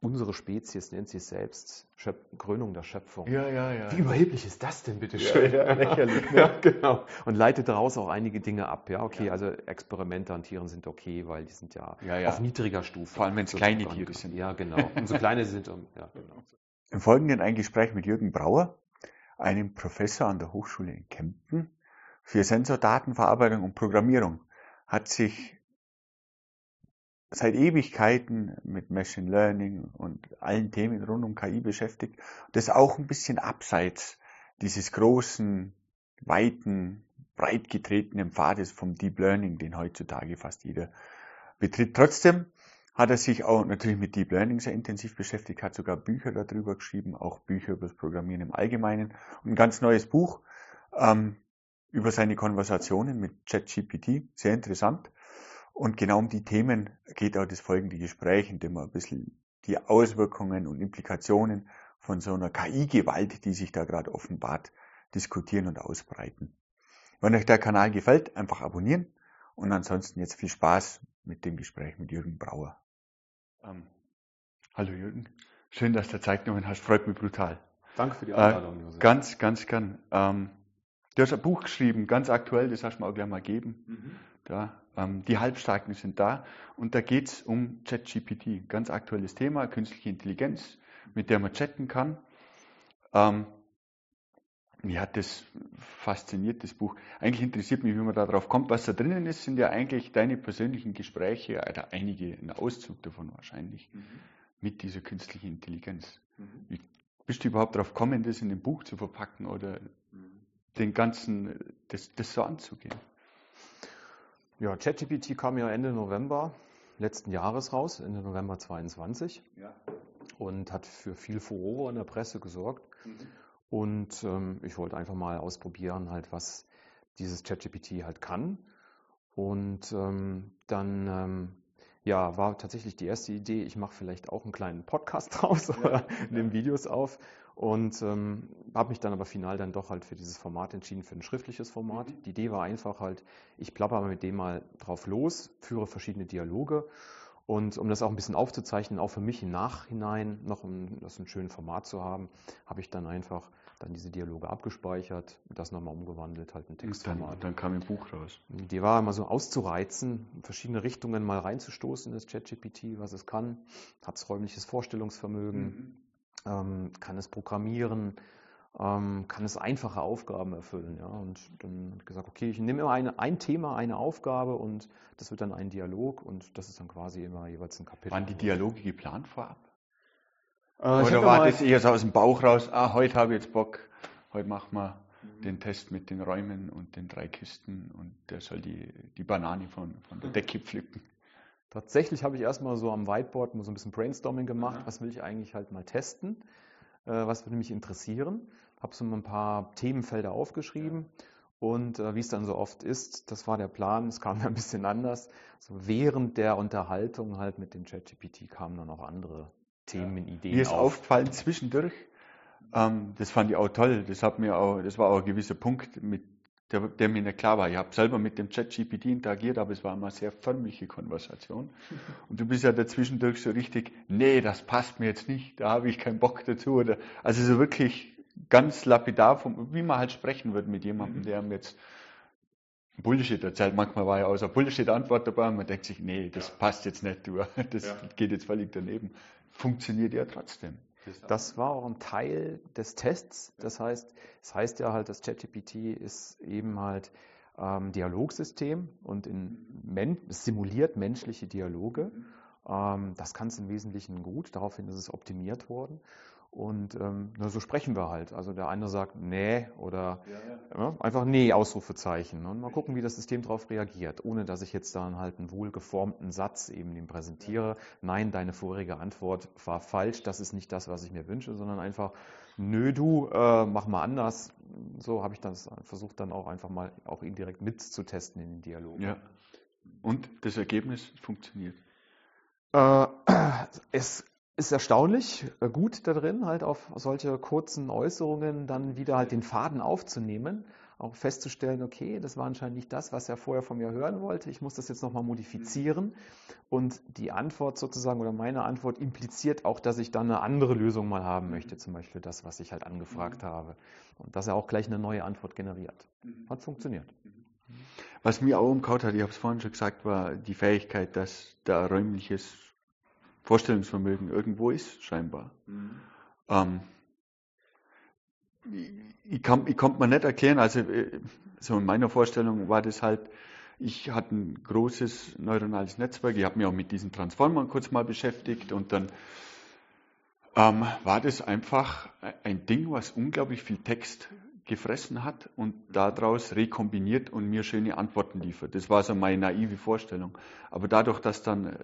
unsere Spezies nennt sich selbst Schöp Krönung der Schöpfung. Ja, ja, ja. Wie überheblich ist das denn, bitte schön? Ja, ja, lächerlich, ne? ja, genau. Und leitet daraus auch einige Dinge ab. Ja, okay, Ja. also Experimente an Tieren sind okay, weil die sind ja, Ja, ja. auf niedriger Stufe. Vor allem, wenn's So kleine Tiere sind. Ja, genau. Und so kleine sie sind, um, ja, genau. Im Folgenden ein Gespräch mit Jürgen Brauer, einem Professor an der Hochschule in Kempten für Sensordatenverarbeitung und Programmierung, hat sich seit Ewigkeiten mit Machine Learning und allen Themen rund um KI beschäftigt. Das auch ein bisschen abseits dieses großen, weiten, breit getretenen Pfades vom Deep Learning, den heutzutage fast jeder betritt. Trotzdem hat er sich auch natürlich mit Deep Learning sehr intensiv beschäftigt, hat sogar Bücher darüber geschrieben, auch Bücher über das Programmieren im Allgemeinen und ein ganz neues Buch ähm, über seine Konversationen mit ChatGPT, sehr interessant. Und genau um die Themen geht auch das folgende Gespräch, in dem wir ein bisschen die Auswirkungen und Implikationen von so einer KI-Gewalt, die sich da gerade offenbart, diskutieren und ausbreiten. Wenn euch der Kanal gefällt, einfach abonnieren und ansonsten jetzt viel Spaß mit dem Gespräch mit Jürgen Brauer. Ähm, hallo Jürgen, schön, dass du Zeit genommen hast, freut mich brutal. Danke für die Äh, Einladung, Josef. Ganz, ganz gern. Ähm, du hast ein Buch geschrieben, ganz aktuell, das hast du mir auch gleich mal gegeben. Mhm. Da, die Halbstarken sind da und da geht's um ChatGPT, ganz aktuelles Thema, künstliche Intelligenz, mit der man chatten kann. Ähm, mich hat das fasziniert, das Buch. Eigentlich interessiert mich, wie man da drauf kommt. Was da drinnen ist, sind ja eigentlich deine persönlichen Gespräche, oder einige, ein Auszug davon wahrscheinlich, mit dieser künstlichen Intelligenz. Wie bist du überhaupt darauf gekommen, das in ein Buch zu verpacken oder den ganzen, das, das so anzugehen? Ja, ChatGPT kam ja Ende November letzten Jahres raus, Ende November 22 Ja. und hat für viel Furore in der Presse gesorgt. Und ähm, ich wollte einfach mal ausprobieren, halt, was dieses ChatGPT halt kann. Und ähm, dann ähm, ja, war tatsächlich die erste Idee, ich mache vielleicht auch einen kleinen Podcast draus oder nehme Videos auf. Und ähm, habe mich dann aber final dann doch halt für dieses Format entschieden, für ein schriftliches Format. Die Idee war einfach halt, ich plapper mit dem mal drauf los, führe verschiedene Dialoge. Und um das auch ein bisschen aufzuzeichnen, auch für mich im Nachhinein noch um das ein schönes Format zu haben, habe ich dann einfach dann diese Dialoge abgespeichert, das nochmal umgewandelt, halt ein Und dann, Textformat. dann kam ein Buch raus. Die war immer so auszureizen, verschiedene Richtungen mal reinzustoßen, das ChatGPT, was es kann. Hat es räumliches Vorstellungsvermögen, ähm, kann es programmieren, ähm, kann es einfache Aufgaben erfüllen. Ja? Und dann hat gesagt, okay, ich nehme immer eine, ein Thema, eine Aufgabe und das wird dann ein Dialog und das ist dann quasi immer jeweils ein Kapitel. Waren die Dialoge geplant vorab? Äh, Oder war das eher so aus dem Bauch raus, ah, heute habe ich jetzt Bock, heute machen wir den Test mit den Räumen und den drei Kisten und der soll die, die Banane von, von der Decke pflücken. Tatsächlich habe ich erstmal so am Whiteboard mal so ein bisschen Brainstorming gemacht, Aha. was will ich eigentlich halt mal testen, äh, was würde mich interessieren. Habe so ein paar Themenfelder aufgeschrieben und äh, wie es dann so oft ist, das war der Plan, es kam dann ein bisschen anders. So während der Unterhaltung halt mit dem ChatGPT kamen dann auch andere Themenideen Mir ist auf. aufgefallen zwischendurch, ähm, das fand ich auch toll, das hat mir auch, das war auch ein gewisser Punkt, mit der, der mir nicht klar war. Ich habe selber mit dem ChatGPT interagiert, aber es war immer eine sehr förmliche Konversation. Und du bist ja dazwischendurch so richtig, nee, das passt mir jetzt nicht, da habe ich keinen Bock dazu. Oder, also so wirklich ganz lapidar, vom, wie man halt sprechen würde mit jemandem, der ihm jetzt Bullshit erzählt. Manchmal war ja auch so eine Bullshit-Antwort dabei und man denkt sich, nee, das passt jetzt nicht, du, das Ja. geht jetzt völlig daneben. Funktioniert ja trotzdem. Das war auch ein Teil des Tests. Das heißt, es heißt ja halt, das ChatGPT ist eben halt ähm, Dialogsystem und in Men es simuliert menschliche Dialoge. Ähm, das kann es im Wesentlichen gut. Daraufhin ist es optimiert worden. Und ähm, na, so sprechen wir halt. Also der eine sagt nee oder ja, einfach nee, Ausrufezeichen. Und mal gucken, wie das System darauf reagiert, ohne dass ich jetzt dann halt einen wohlgeformten Satz eben dem präsentiere. Nein, deine vorherige Antwort war falsch, das ist nicht das, was ich mir wünsche, sondern einfach, nö, du, äh, mach mal anders. So habe ich das versucht dann auch einfach mal auch indirekt mitzutesten in den Dialog. Ja. Und das Ergebnis funktioniert. Äh, es ist erstaunlich äh, gut da drin, halt auf solche kurzen Äußerungen dann wieder halt den Faden aufzunehmen. auch festzustellen, okay, das war anscheinend nicht das, was er vorher von mir hören wollte. Ich muss das jetzt nochmal modifizieren. Und die Antwort sozusagen oder meine Antwort impliziert auch, dass ich dann eine andere Lösung mal haben möchte, zum Beispiel das, was ich halt angefragt mhm. habe. Und dass er auch gleich eine neue Antwort generiert. Mhm. Hat funktioniert. Was mir auch umkaut hat, ich habe es vorhin schon gesagt, war die Fähigkeit, dass da räumliches Vorstellungsvermögen irgendwo ist, scheinbar. Mhm. Ähm, ich, kann, ich konnte mir nicht erklären, also äh, so in meiner Vorstellung war das halt, ich hatte ein großes neuronales Netzwerk, ich habe mich auch mit diesen Transformern kurz mal beschäftigt und dann ähm, war das einfach ein Ding, was unglaublich viel Text gefressen hat und daraus rekombiniert und mir schöne Antworten liefert. Das war so meine naive Vorstellung. Aber dadurch, dass dann,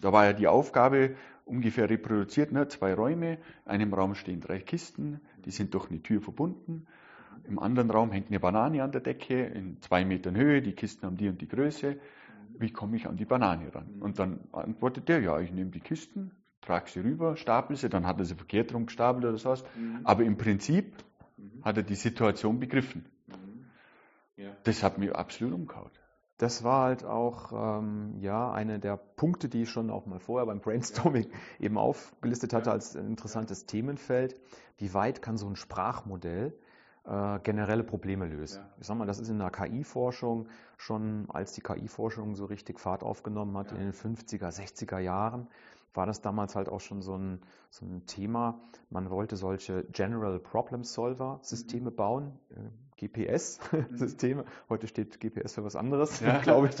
da war ja die Aufgabe, ungefähr reproduziert, ne? zwei Räume, in einem Raum stehen drei Kisten, die sind durch eine Tür verbunden. Im anderen Raum hängt eine Banane an der Decke in zwei Metern Höhe, die Kisten haben die und die Größe. Wie komme ich an die Banane ran? Und dann antwortet der, ja, ich nehme die Kisten, trage sie rüber, stapel sie, dann hat er sie verkehrt rum gestapelt oder sowas. Mhm. Aber im Prinzip mhm. hat er die Situation begriffen. Mhm. Ja. Das hat mich absolut umgehauen das war halt auch ähm, ja eine der Punkte, die ich schon auch mal vorher beim Brainstorming ja. eben aufgelistet hatte als interessantes Themenfeld. Wie weit kann so ein Sprachmodell äh, generelle Probleme lösen? Ja. Ich sag mal, das ist in der KI-Forschung schon, als die KI-Forschung so richtig Fahrt aufgenommen hat ja. in den 50er, 60er Jahren, war das damals halt auch schon so ein, so ein Thema. Man wollte solche General Problem Solver Systeme mhm. bauen, äh, GPS-Systeme. Mhm. Heute steht GPS für was anderes, ja. glaube ich.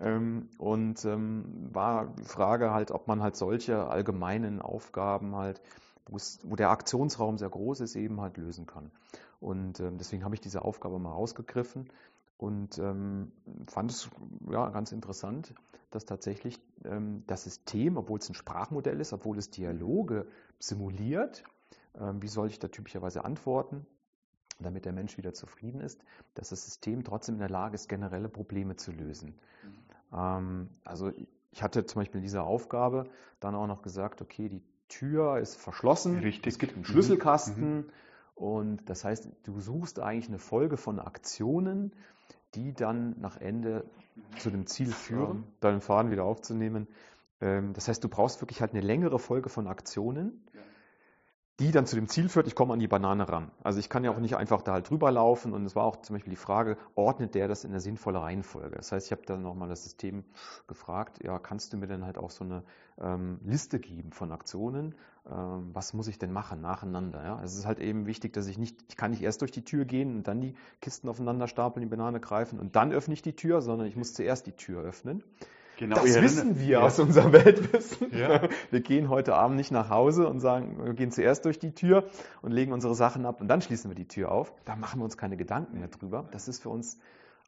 Ähm, und ähm, war die Frage halt, ob man halt solche allgemeinen Aufgaben halt, wo der Aktionsraum sehr groß ist, eben halt lösen kann. Und ähm, deswegen habe ich diese Aufgabe mal rausgegriffen und ähm, fand es ja, ganz interessant, dass tatsächlich ähm, das System, obwohl es ein Sprachmodell ist, obwohl es Dialoge simuliert, ähm, wie soll ich da typischerweise antworten, damit der Mensch wieder zufrieden ist, dass das System trotzdem in der Lage ist, generelle Probleme zu lösen. Mhm. also ich hatte zum Beispiel diese Aufgabe dann auch noch gesagt, okay, die Tür ist verschlossen, Richtig. es gibt einen Schlüsselkasten mhm. und das heißt, du suchst eigentlich eine Folge von Aktionen, die dann nach Ende zu dem Ziel führen, deinen Faden wieder aufzunehmen. Ähm, das heißt, du brauchst wirklich halt eine längere Folge von Aktionen, die dann zu dem Ziel führt, ich komme an die Banane ran. Also ich kann ja auch nicht einfach da halt drüber laufen und es war auch zum Beispiel die Frage, ordnet der das in eine sinnvolle Reihenfolge? Das heißt, ich habe dann nochmal das System gefragt, ja, kannst du mir denn halt auch so eine ähm, Liste geben von Aktionen? Ähm, was muss ich denn machen nacheinander? Ja? Also es ist halt eben wichtig, dass ich nicht, ich kann nicht erst durch die Tür gehen und dann die Kisten aufeinander stapeln, die Banane greifen und dann öffne ich die Tür, sondern ich muss zuerst die Tür öffnen. Genau, das wissen wir ja. aus unserem Weltwissen. Ja. Wir gehen heute Abend nicht nach Hause und sagen, wir gehen zuerst durch die Tür und legen unsere Sachen ab und dann schließen wir die Tür auf. Da machen wir uns keine Gedanken mehr drüber. Das ist für uns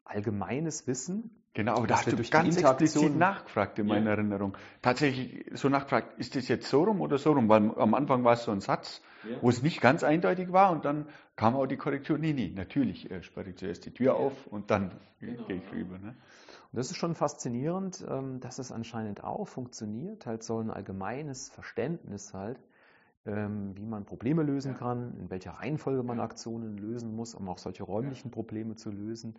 allgemeines Wissen. Genau, aber da hast du ganz explizit nachgefragt in meiner ja. Erinnerung. Tatsächlich so nachgefragt, ist das jetzt so rum oder so rum? Weil am Anfang war es so ein Satz, ja. wo es nicht ganz eindeutig war und dann kam auch die Korrektur. Nee, nee, natürlich äh, sperre ich zuerst die Tür auf und dann genau. gehe ich rüber. Ne? Und das ist schon faszinierend, ähm, dass es anscheinend auch funktioniert, halt so ein allgemeines Verständnis halt, ähm, wie man Probleme lösen kann, in welcher Reihenfolge man Aktionen lösen muss, um auch solche räumlichen Probleme zu lösen,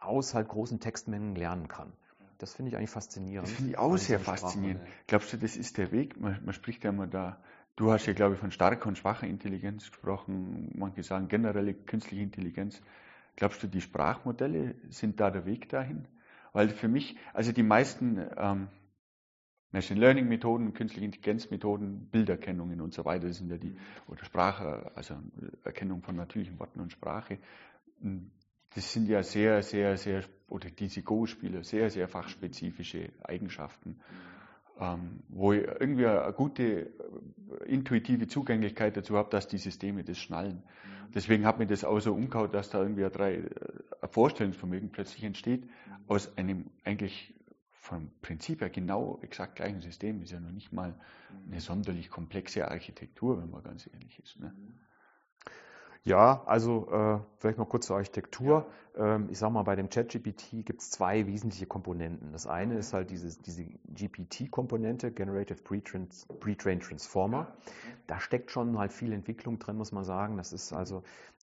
aus halt großen Textmengen lernen kann. Das finde ich eigentlich faszinierend. Das finde ich auch sehr faszinierend. Glaubst du, das ist der Weg? Man, man spricht ja immer da, du hast ja, glaube ich, von starker und schwacher Intelligenz gesprochen, manche sagen generelle künstliche Intelligenz. Glaubst du, die Sprachmodelle sind da der Weg dahin? Weil für mich, also die meisten ähm, Machine Learning Methoden, künstliche Intelligenz Methoden, Bilderkennungen und so weiter sind ja die, oder Sprache, also Erkennung von natürlichen Worten und Sprache, hm, das sind ja sehr, sehr, sehr, oder diese Go-Spieler, sehr, sehr fachspezifische Eigenschaften, ähm, wo ich irgendwie eine gute äh, intuitive Zugänglichkeit dazu habe, dass die Systeme das schnallen. Deswegen hat mir das auch so umgehauen, dass da irgendwie ein, drei, äh, ein Vorstellungsvermögen plötzlich entsteht aus einem eigentlich vom Prinzip her genau exakt gleichen System. Ist ja noch nicht mal eine sonderlich komplexe Architektur, wenn man ganz ehrlich ist. Ne? Ja, also äh, vielleicht mal kurz zur Architektur. Ja. Ähm, ich sage mal, bei dem ChatGPT gibt es zwei wesentliche Komponenten. Das eine ist halt dieses, diese GPT-Komponente, Generative Pre-Trained Transformer. Da steckt schon halt viel Entwicklung drin, muss man sagen. Das ist also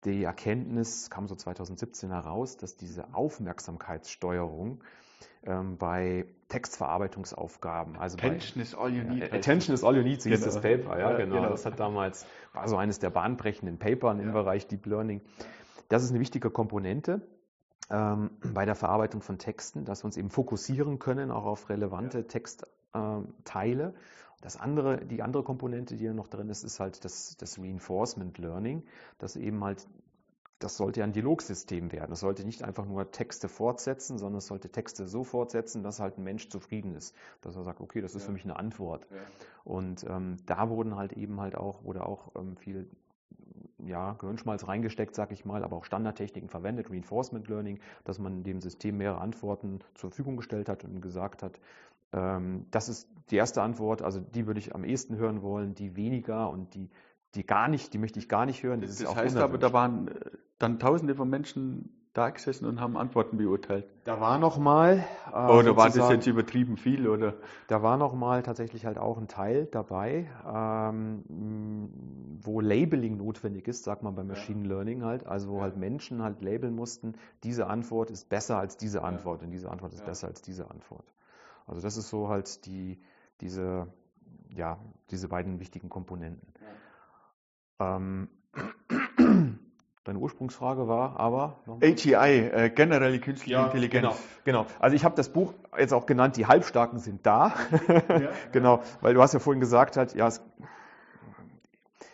die Erkenntnis, kam so 2017 heraus, dass diese Aufmerksamkeitssteuerung ähm, bei Textverarbeitungsaufgaben, also Attention bei, is all you need. Ja, Attention is all you need, so hieß Genau. das Paper, ja, Ja, genau. genau. Das hat damals, war so eines der bahnbrechenden Papern im Ja. Bereich Deep Learning. Das ist eine wichtige Komponente ähm, bei der Verarbeitung von Texten, dass wir uns eben fokussieren können, auch auf relevante Textteile. Das andere, die andere Komponente, die ja noch drin ist, ist halt das, das Reinforcement Learning, dass eben halt das sollte ja ein Dialogsystem werden. Es sollte nicht einfach nur Texte fortsetzen, sondern es sollte Texte so fortsetzen, dass halt ein Mensch zufrieden ist. Dass er sagt, okay, das ist Ja. für mich eine Antwort. Ja. Und ähm, da wurden halt eben halt auch, wurde auch ähm, viel ja, Gehirnschmalz reingesteckt, sag ich mal, aber auch Standardtechniken verwendet, Reinforcement Learning, dass man dem System mehrere Antworten zur Verfügung gestellt hat und gesagt hat, ähm, das ist die erste Antwort, also die würde ich am ehesten hören wollen, die weniger und die, die gar nicht, die möchte ich gar nicht hören. Das, ist das auch heißt aber, da waren äh, dann tausende von Menschen da gesessen und haben Antworten beurteilt. Da war noch mal, äh, Oder war das jetzt übertrieben viel? Oder? Da war noch mal tatsächlich halt auch ein Teil dabei, ähm, wo Labeling notwendig ist, sagt man beim Machine Learning halt, also wo Ja. halt Menschen halt labeln mussten, diese Antwort ist besser als diese Antwort und diese Antwort ist Ja. besser als diese Antwort. Also das ist so halt die, diese, ja, diese beiden wichtigen Komponenten. Ähm, deine Ursprungsfrage war aber noch AGI, äh, generelle künstliche ja, Intelligenz. Genau, genau. Also ich habe das Buch jetzt auch genannt, die Halbstarken sind da. Ja. genau, weil du hast ja vorhin gesagt, halt, ja, es,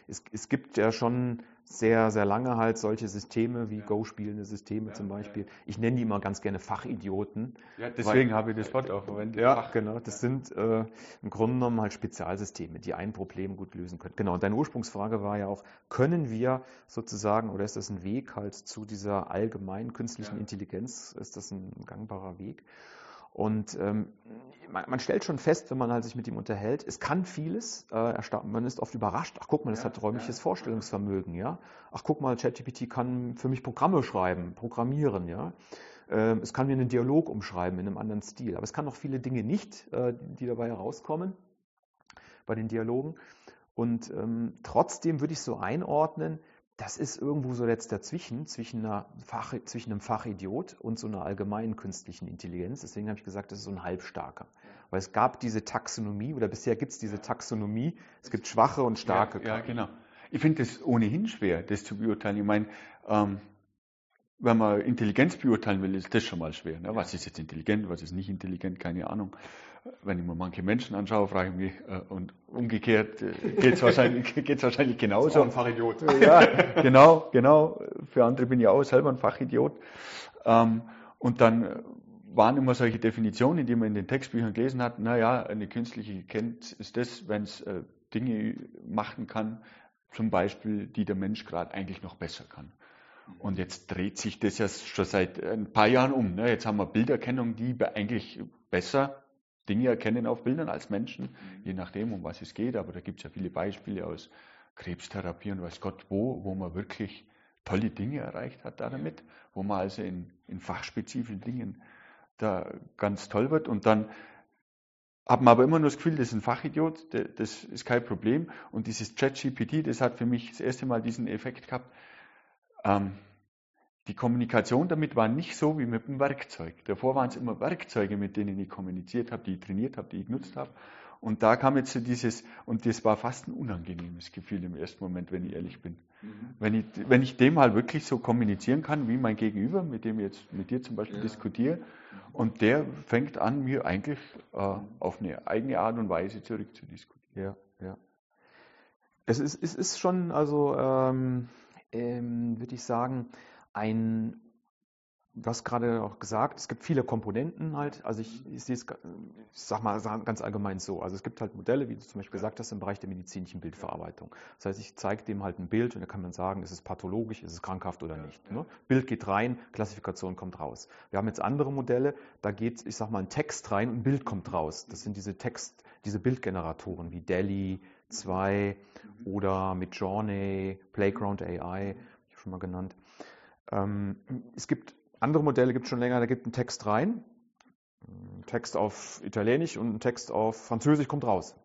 es, es gibt ja schon sehr, sehr lange halt solche Systeme wie Ja. Go-spielende Systeme Ja, zum ja. Beispiel. Ich nenne die immer ganz gerne Fachidioten. Ja, deswegen habe ich das Wort auch verwendet. Fach- genau. Das sind äh, im Grunde genommen halt Spezialsysteme, die ein Problem gut lösen können. Genau. Und deine Ursprungsfrage war ja auch, können wir sozusagen, oder ist das ein Weg halt zu dieser allgemeinen künstlichen Ja. Intelligenz? Ist das ein gangbarer Weg? Und ähm, man, man stellt schon fest, wenn man halt sich mit ihm unterhält, es kann vieles. Äh, man ist oft überrascht. Ach, guck mal, das Ja, hat räumliches ja. Vorstellungsvermögen, ja. Ach, guck mal, ChatGPT kann für mich Programme schreiben, programmieren, ja. Ähm, es kann mir einen Dialog umschreiben in einem anderen Stil. Aber es kann auch viele Dinge nicht, äh, die dabei herauskommen bei den Dialogen. Und ähm, trotzdem würde ich so einordnen, das ist irgendwo so jetzt dazwischen, zwischen, Fach, zwischen einem Fachidiot und so einer allgemeinen künstlichen Intelligenz. Deswegen habe ich gesagt, das ist so ein Halbstarker. Weil es gab diese Taxonomie, oder bisher gibt es diese Taxonomie, es gibt schwache und starke Ja, ja genau. Ich finde es ohnehin schwer, das zu beurteilen. Ich meine, ähm, wenn man Intelligenz beurteilen will, ist das schon mal schwer. Ne? Was ist jetzt intelligent, was ist nicht intelligent, keine Ahnung. Wenn ich mir manche Menschen anschaue, frage ich mich, äh, und umgekehrt äh, geht es wahrscheinlich, geht's wahrscheinlich genauso. Fachidiot. Ja, genau, genau. Für andere bin ich auch selber ein Fachidiot. Ähm, und dann äh, waren immer solche Definitionen, die man in den Textbüchern gelesen hat. Naja, eine künstliche Intelligenz ist das, wenn es äh, Dinge machen kann, zum Beispiel, die der Mensch gerade eigentlich noch besser kann. Und jetzt dreht sich das ja schon seit ein paar Jahren um. Ne? Jetzt haben wir Bilderkennung, die eigentlich besser Dinge erkennen auf Bildern als Menschen, je nachdem, um was es geht. Aber da gibt es ja viele Beispiele aus Krebstherapie und weiß Gott wo, wo man wirklich tolle Dinge erreicht hat damit, wo man also in, in fachspezifischen Dingen da ganz toll wird. Und dann hat man aber immer nur das Gefühl, das ist ein Fachidiot, das ist kein Problem. Und dieses ChatGPT, das hat für mich das erste Mal diesen Effekt gehabt. Ähm, die Kommunikation damit war nicht so wie mit dem Werkzeug. Davor waren es immer Werkzeuge, mit denen ich kommuniziert habe, die ich trainiert habe, die ich genutzt habe. Und da kam jetzt so dieses, und das war fast ein unangenehmes Gefühl im ersten Moment, wenn ich ehrlich bin. Wenn ich, wenn ich dem halt wirklich so kommunizieren kann, wie mein Gegenüber, mit dem ich jetzt mit dir zum Beispiel Ja. diskutiere, und der fängt an, mir eigentlich äh, auf eine eigene Art und Weise zurückzudiskutieren. Ja, ja. Es ist, es ist schon, also ähm, ähm, würde ich sagen, ein, du hast gerade auch gesagt, es gibt viele Komponenten halt. Also ich, ich sehe es, ich sag mal ganz allgemein so. Also es gibt halt Modelle, wie du zum Beispiel gesagt hast, im Bereich der medizinischen Bildverarbeitung. Das heißt, ich zeige dem halt ein Bild und da kann man sagen, ist es pathologisch, ist es krankhaft oder nicht. Ne? Bild geht rein, Klassifikation kommt raus. Wir haben jetzt andere Modelle, da geht, ich sag mal, ein Text rein und ein Bild kommt raus. Das sind diese Text, diese Bildgeneratoren wie DALI 2 oder mit Journey, Playground AI, hab ich schon mal genannt. Ähm, es gibt andere Modelle, gibt es schon länger, da gibt ein Text rein, ein Text auf Italienisch und ein Text auf Französisch kommt raus.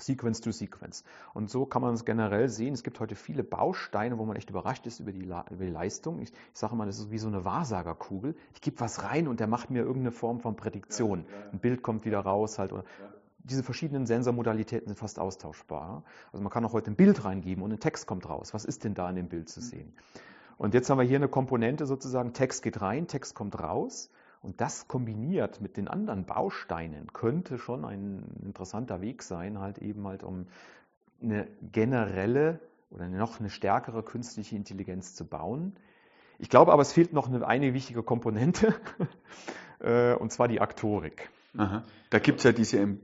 Sequence to Sequence. Und so kann man es generell sehen. Es gibt heute viele Bausteine, wo man echt überrascht ist über die, über die Leistung. Ich, ich sage mal, das ist wie so eine Wahrsagerkugel. Ich gebe was rein und der macht mir irgendeine Form von Prädiktion. Ein Bild kommt wieder raus halt. Oder, diese verschiedenen Sensormodalitäten sind fast austauschbar. Also man kann auch heute ein Bild reingeben und ein Text kommt raus. Was ist denn da in dem Bild zu mhm. sehen? Und jetzt haben wir hier eine Komponente sozusagen, Text geht rein, Text kommt raus. Und das kombiniert mit den anderen Bausteinen könnte schon ein interessanter Weg sein, halt eben halt um eine generelle oder noch eine stärkere künstliche Intelligenz zu bauen. Ich glaube aber, es fehlt noch eine, eine wichtige Komponente, äh, und zwar die Aktorik. Aha. Da gibt es ja diese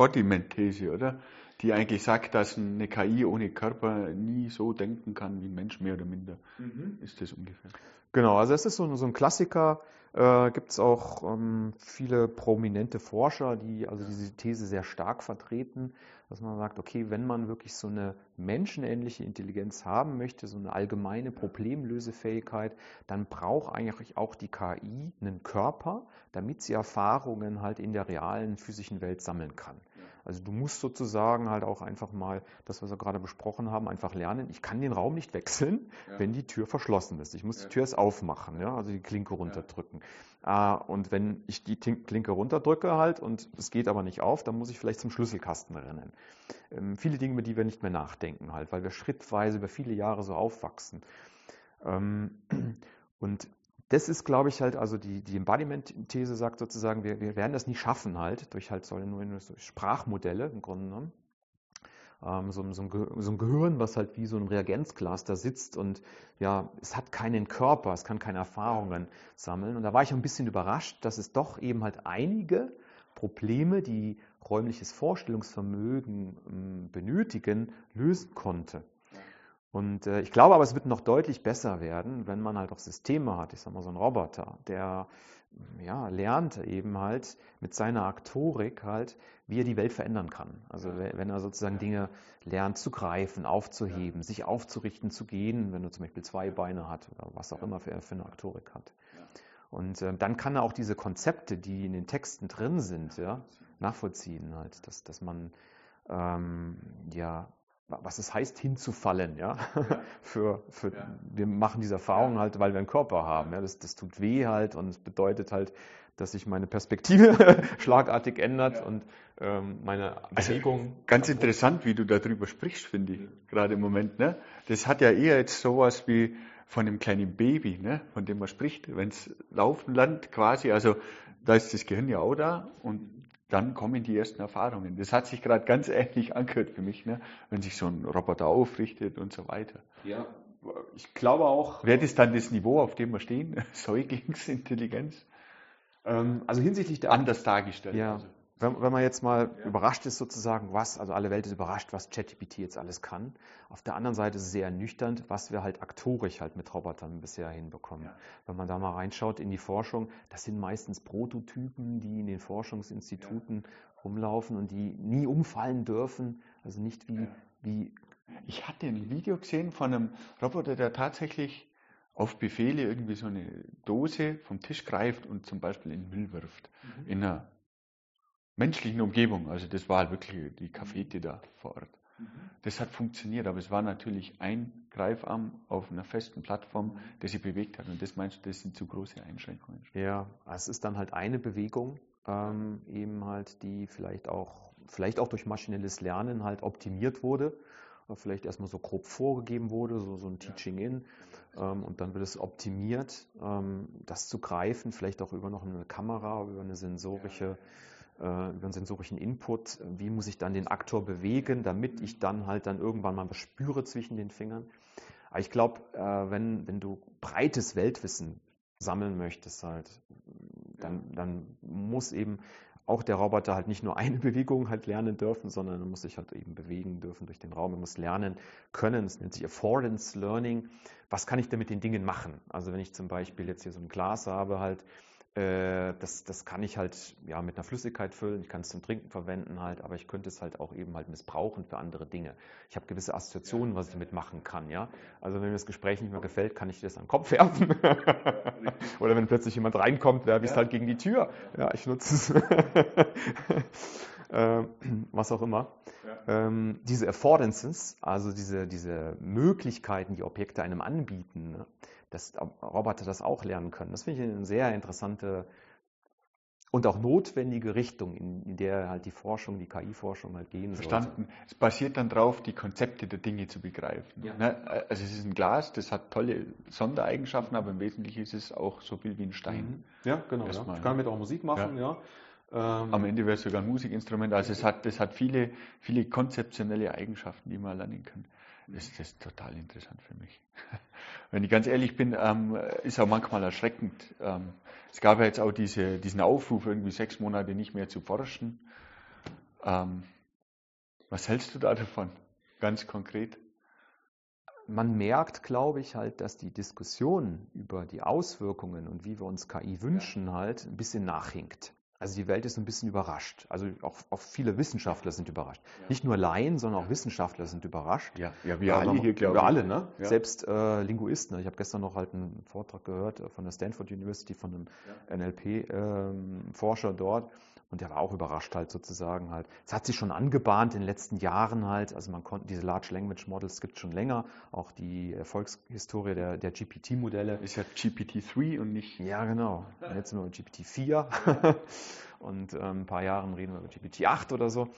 Embodiment-These, oder? Die eigentlich sagt, dass eine KI ohne Körper nie so denken kann wie ein Mensch, mehr oder minder. Mhm. Ist das ungefähr? Genau, also es ist so, so ein Klassiker, äh, gibt es auch ähm, viele prominente Forscher, die also diese These sehr stark vertreten, dass man sagt, okay, wenn man wirklich so eine menschenähnliche Intelligenz haben möchte, so eine allgemeine Problemlösefähigkeit, dann braucht eigentlich auch die KI einen Körper, damit sie Erfahrungen halt in der realen physischen Welt sammeln kann. Also du musst sozusagen halt auch einfach mal, das, was wir gerade besprochen haben, einfach lernen. Ich kann den Raum nicht wechseln, ja. wenn die Tür verschlossen ist. Ich muss ja. die Tür erst aufmachen, ja, also die Klinke runterdrücken. Ja. Und wenn ich die Klinke runterdrücke halt und es geht aber nicht auf, dann muss ich vielleicht zum Schlüsselkasten rennen. Ähm, viele Dinge, über die wir nicht mehr nachdenken halt, weil wir schrittweise über viele Jahre so aufwachsen. Ähm, und das ist, glaube ich, halt, also die, die Embodiment-These sagt sozusagen, wir, wir werden das nie schaffen halt, durch halt so, nur Sprachmodelle im Grunde genommen. Ähm, so, so, ein, so, ein, Gehirn, was halt wie so ein Reagenzglas da sitzt und ja, es hat keinen Körper, es kann keine Erfahrungen sammeln. Und da war ich ein bisschen überrascht, dass es doch eben halt einige Probleme, die räumliches Vorstellungsvermögen ähm, benötigen, lösen konnte. Und äh, ich glaube aber, es wird noch deutlich besser werden, wenn man halt auch Systeme hat. Ich sag mal, so ein Roboter, der ja, lernt eben halt mit seiner Aktorik halt, wie er die Welt verändern kann. Also wenn er sozusagen Dinge lernt zu greifen, aufzuheben, sich aufzurichten, zu gehen, wenn er zum Beispiel zwei Beine hat oder was auch immer er für eine Aktorik hat. Und äh, dann kann er auch diese Konzepte, die in den Texten drin sind, ja, nachvollziehen halt, dass, dass man ähm, ja was es heißt, hinzufallen. Ja? ja. für, für, ja. Wir machen diese Erfahrung halt, weil wir einen Körper haben. Ja? Das, das tut weh halt und es bedeutet halt, dass sich meine Perspektive schlagartig ändert ja. und ähm, meine also, Bewegung. ganz interessant, wie du darüber sprichst, finde ich, gerade im Moment. Ne? Das hat ja eher jetzt sowas wie von einem kleinen Baby, ne? von dem man spricht, wenn es laufen lernt quasi. Also da ist das Gehirn ja auch da und dann kommen die ersten Erfahrungen. Das hat sich gerade ganz ähnlich angehört für mich, ne? wenn sich so ein Roboter aufrichtet und so weiter. Ja, ich glaube auch. Wäre das dann das Niveau, auf dem wir stehen? Säuglingsintelligenz? Ähm, also hinsichtlich der. Anders dargestellt. Ja. Also wenn, wenn man jetzt mal ja. überrascht ist sozusagen, was, also alle Welt ist überrascht, was ChatGPT jetzt alles kann. Auf der anderen Seite ist es sehr ernüchternd, was wir halt aktorisch halt mit Robotern bisher hinbekommen. Ja. Wenn man da mal reinschaut in die Forschung, das sind meistens Prototypen, die in den Forschungsinstituten ja. rumlaufen und die nie umfallen dürfen. Also nicht wie, wie. Ich hatte ein Video gesehen von einem Roboter, der tatsächlich auf Befehle irgendwie so eine Dose vom Tisch greift und zum Beispiel in Müll wirft. Mhm. In einer menschlichen Umgebung. Also das war halt wirklich die Cafete da vor Ort. Mhm. Das hat funktioniert, aber es war natürlich ein Greifarm auf einer festen Plattform, der sich bewegt hat. Und das meinst du, das sind zu große Einschränkungen? Ja, es ist dann halt eine Bewegung, ähm, eben halt, die vielleicht auch, vielleicht auch durch maschinelles Lernen halt optimiert wurde, oder vielleicht erstmal so grob vorgegeben wurde, so, so ein Teaching-In. Ähm, und dann wird es optimiert, ähm, das zu greifen, vielleicht auch über noch eine Kamera, über eine sensorische äh, über einen sensorischen Input, wie muss ich dann den Aktor bewegen, damit ich dann halt dann irgendwann mal was spüre zwischen den Fingern. Aber ich glaube, äh, wenn, wenn du breites Weltwissen sammeln möchtest, halt, dann, dann muss eben auch der Roboter halt nicht nur eine Bewegung halt lernen dürfen, sondern er muss sich halt eben bewegen dürfen durch den Raum. Er muss lernen können. Es nennt sich Affordance Learning. Was kann ich denn mit den Dingen machen? Also wenn ich zum Beispiel jetzt hier so ein Glas habe, halt, äh, das, das kann ich halt ja, mit einer Flüssigkeit füllen, ich kann es zum Trinken verwenden halt, aber ich könnte es halt auch eben halt missbrauchen für andere Dinge. Ich habe gewisse Assoziationen, was ich damit machen kann. Ja? Also wenn mir das Gespräch nicht mehr gefällt, kann ich das an den Kopf werfen. Oder wenn plötzlich jemand reinkommt, werfe ich es halt gegen die Tür. Ja, ich nutze es. äh, was auch immer. Ja. Ähm, diese Affordances, also diese, diese Möglichkeiten, die Objekte einem anbieten, ne, dass Roboter das auch lernen können. Das finde ich eine sehr interessante und auch notwendige Richtung, in, der halt die Forschung, die KI-Forschung halt gehen Verstanden. Sollte. Es basiert dann darauf, die Konzepte der Dinge zu begreifen. Ja. Ne? Also es ist ein Glas, das hat tolle Sondereigenschaften, aber im Wesentlichen ist es auch so viel wie ein Stein. Mhm. Ja, genau. Ja. Ich kann damit auch Musik machen, ja. ja. Ähm, Am Ende wäre es sogar ein Musikinstrument. Also es hat, das hat viele, viele konzeptionelle Eigenschaften, die man lernen kann. Das, das ist total interessant für mich. Wenn ich ganz ehrlich bin, ähm, ist auch manchmal erschreckend. Ähm, es gab ja jetzt auch diese, diesen Aufruf, irgendwie sechs Monate nicht mehr zu forschen. Ähm, was hältst du da davon, ganz konkret? Man merkt, glaube ich, halt, dass die Diskussion über die Auswirkungen und wie wir uns KI wünschen, ja. halt ein bisschen nachhinkt. Also die Welt ist ein bisschen überrascht. Also auch, auch viele Wissenschaftler sind überrascht. Ja. Nicht nur Laien, sondern auch Wissenschaftler sind überrascht. Ja, ja wir alle hier, glaube ich. Wir alle, ne? Ja. Selbst äh, Linguisten. Ich habe gestern noch halt einen Vortrag gehört von der Stanford University von einem. NLP-Forscher ähm, dort. Und der war auch überrascht halt sozusagen halt. Es hat sich schon angebahnt in den letzten Jahren halt. Also man konnte diese Large Language Models gibt es schon länger. Auch die Erfolgshistorie der, der GPT-Modelle. Ist ja GPT-3 und nicht. Ja, genau. Jetzt sind wir bei GPT-4. und ähm, ein paar Jahren reden wir über GPT-8 oder so.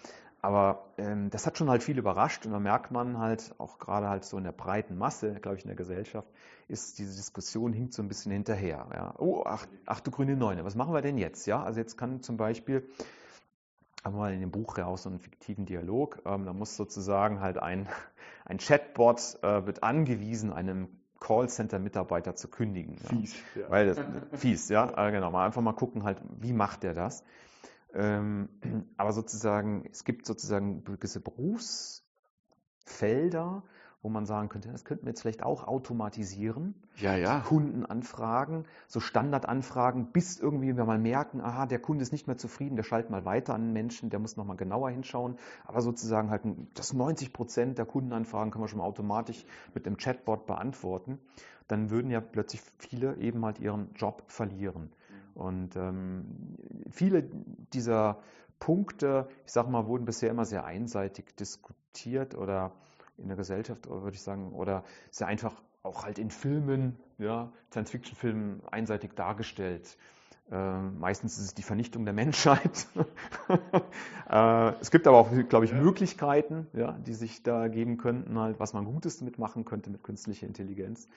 Aber ähm, das hat schon halt viel überrascht und da merkt man halt, auch gerade halt so in der breiten Masse, glaube ich, in der Gesellschaft, ist diese Diskussion hinkt so ein bisschen hinterher. Ja. Oh, ach, ach du grüne Neune, was machen wir denn jetzt? Ja, also jetzt kann zum Beispiel, haben wir mal in dem Buch raus so einen fiktiven Dialog, ähm, da muss sozusagen halt ein, ein Chatbot äh, wird angewiesen, einem Callcenter-Mitarbeiter zu kündigen. Ja. Fies. Ja. Weil das, fies, ja, äh, genau. Mal einfach mal gucken halt, wie macht der das? Ähm, aber sozusagen, es gibt sozusagen gewisse Berufsfelder, wo man sagen könnte, das könnten wir jetzt vielleicht auch automatisieren. Ja, ja. Kundenanfragen, so Standardanfragen, bis irgendwie wir mal merken, aha, der Kunde ist nicht mehr zufrieden, der schaltet mal weiter an den Menschen, der muss nochmal genauer hinschauen. Aber sozusagen halt, das 90 Prozent der Kundenanfragen können wir schon mal automatisch mit dem Chatbot beantworten. Dann würden ja plötzlich viele eben halt ihren Job verlieren. Und ähm, viele dieser Punkte, ich sage mal, wurden bisher immer sehr einseitig diskutiert oder in der Gesellschaft, würde ich sagen, oder sehr einfach auch halt in Filmen, ja, Science-Fiction-Filmen einseitig dargestellt. Äh, meistens ist es die Vernichtung der Menschheit. äh, es gibt aber auch, glaube ich, Möglichkeiten, ja, die sich da geben könnten, halt, was man Gutes mitmachen könnte mit künstlicher Intelligenz.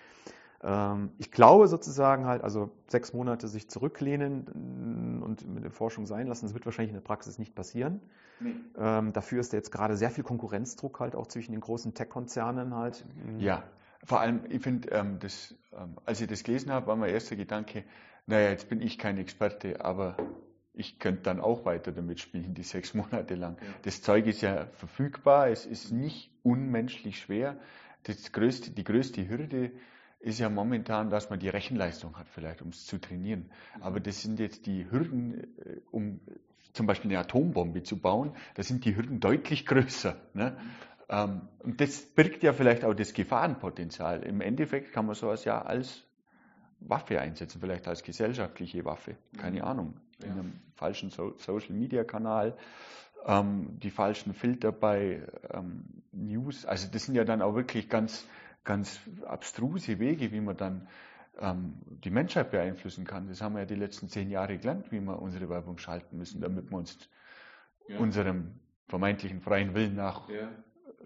Ähm, ich glaube sozusagen halt, also sechs Monate sich zurücklehnen und mit der Forschung sein lassen, das wird wahrscheinlich in der Praxis nicht passieren. Nee. Ähm, dafür ist jetzt gerade sehr viel Konkurrenzdruck halt auch zwischen den großen Tech-Konzernen halt. Ja, vor allem, ich finde, ähm, ähm, als ich das gelesen habe, war mein erster Gedanke, naja, jetzt bin ich kein Experte, aber ich könnte dann auch weiter damit spielen, die sechs Monate lang. Ja. Das Zeug ist ja verfügbar, es ist nicht unmenschlich schwer. Das größte, die größte Hürde ist ja momentan, dass man die Rechenleistung hat, vielleicht, um es zu trainieren. Aber das sind jetzt die Hürden, äh, um zum Beispiel eine Atombombe zu bauen, da sind die Hürden deutlich größer. Ne? Ähm, und das birgt ja vielleicht auch das Gefahrenpotenzial. Im Endeffekt kann man sowas ja als Waffe einsetzen, vielleicht als gesellschaftliche Waffe, keine Ahnung, in einem falschen Social-Media-Kanal, ähm, die falschen Filter bei ähm, News. Also das sind ja dann auch wirklich ganz ganz abstruse Wege, wie man dann ähm, die Menschheit beeinflussen kann. Das haben wir ja die letzten zehn Jahre gelernt, wie wir unsere Werbung schalten müssen, damit wir uns ja. unserem vermeintlichen freien Willen nach ja.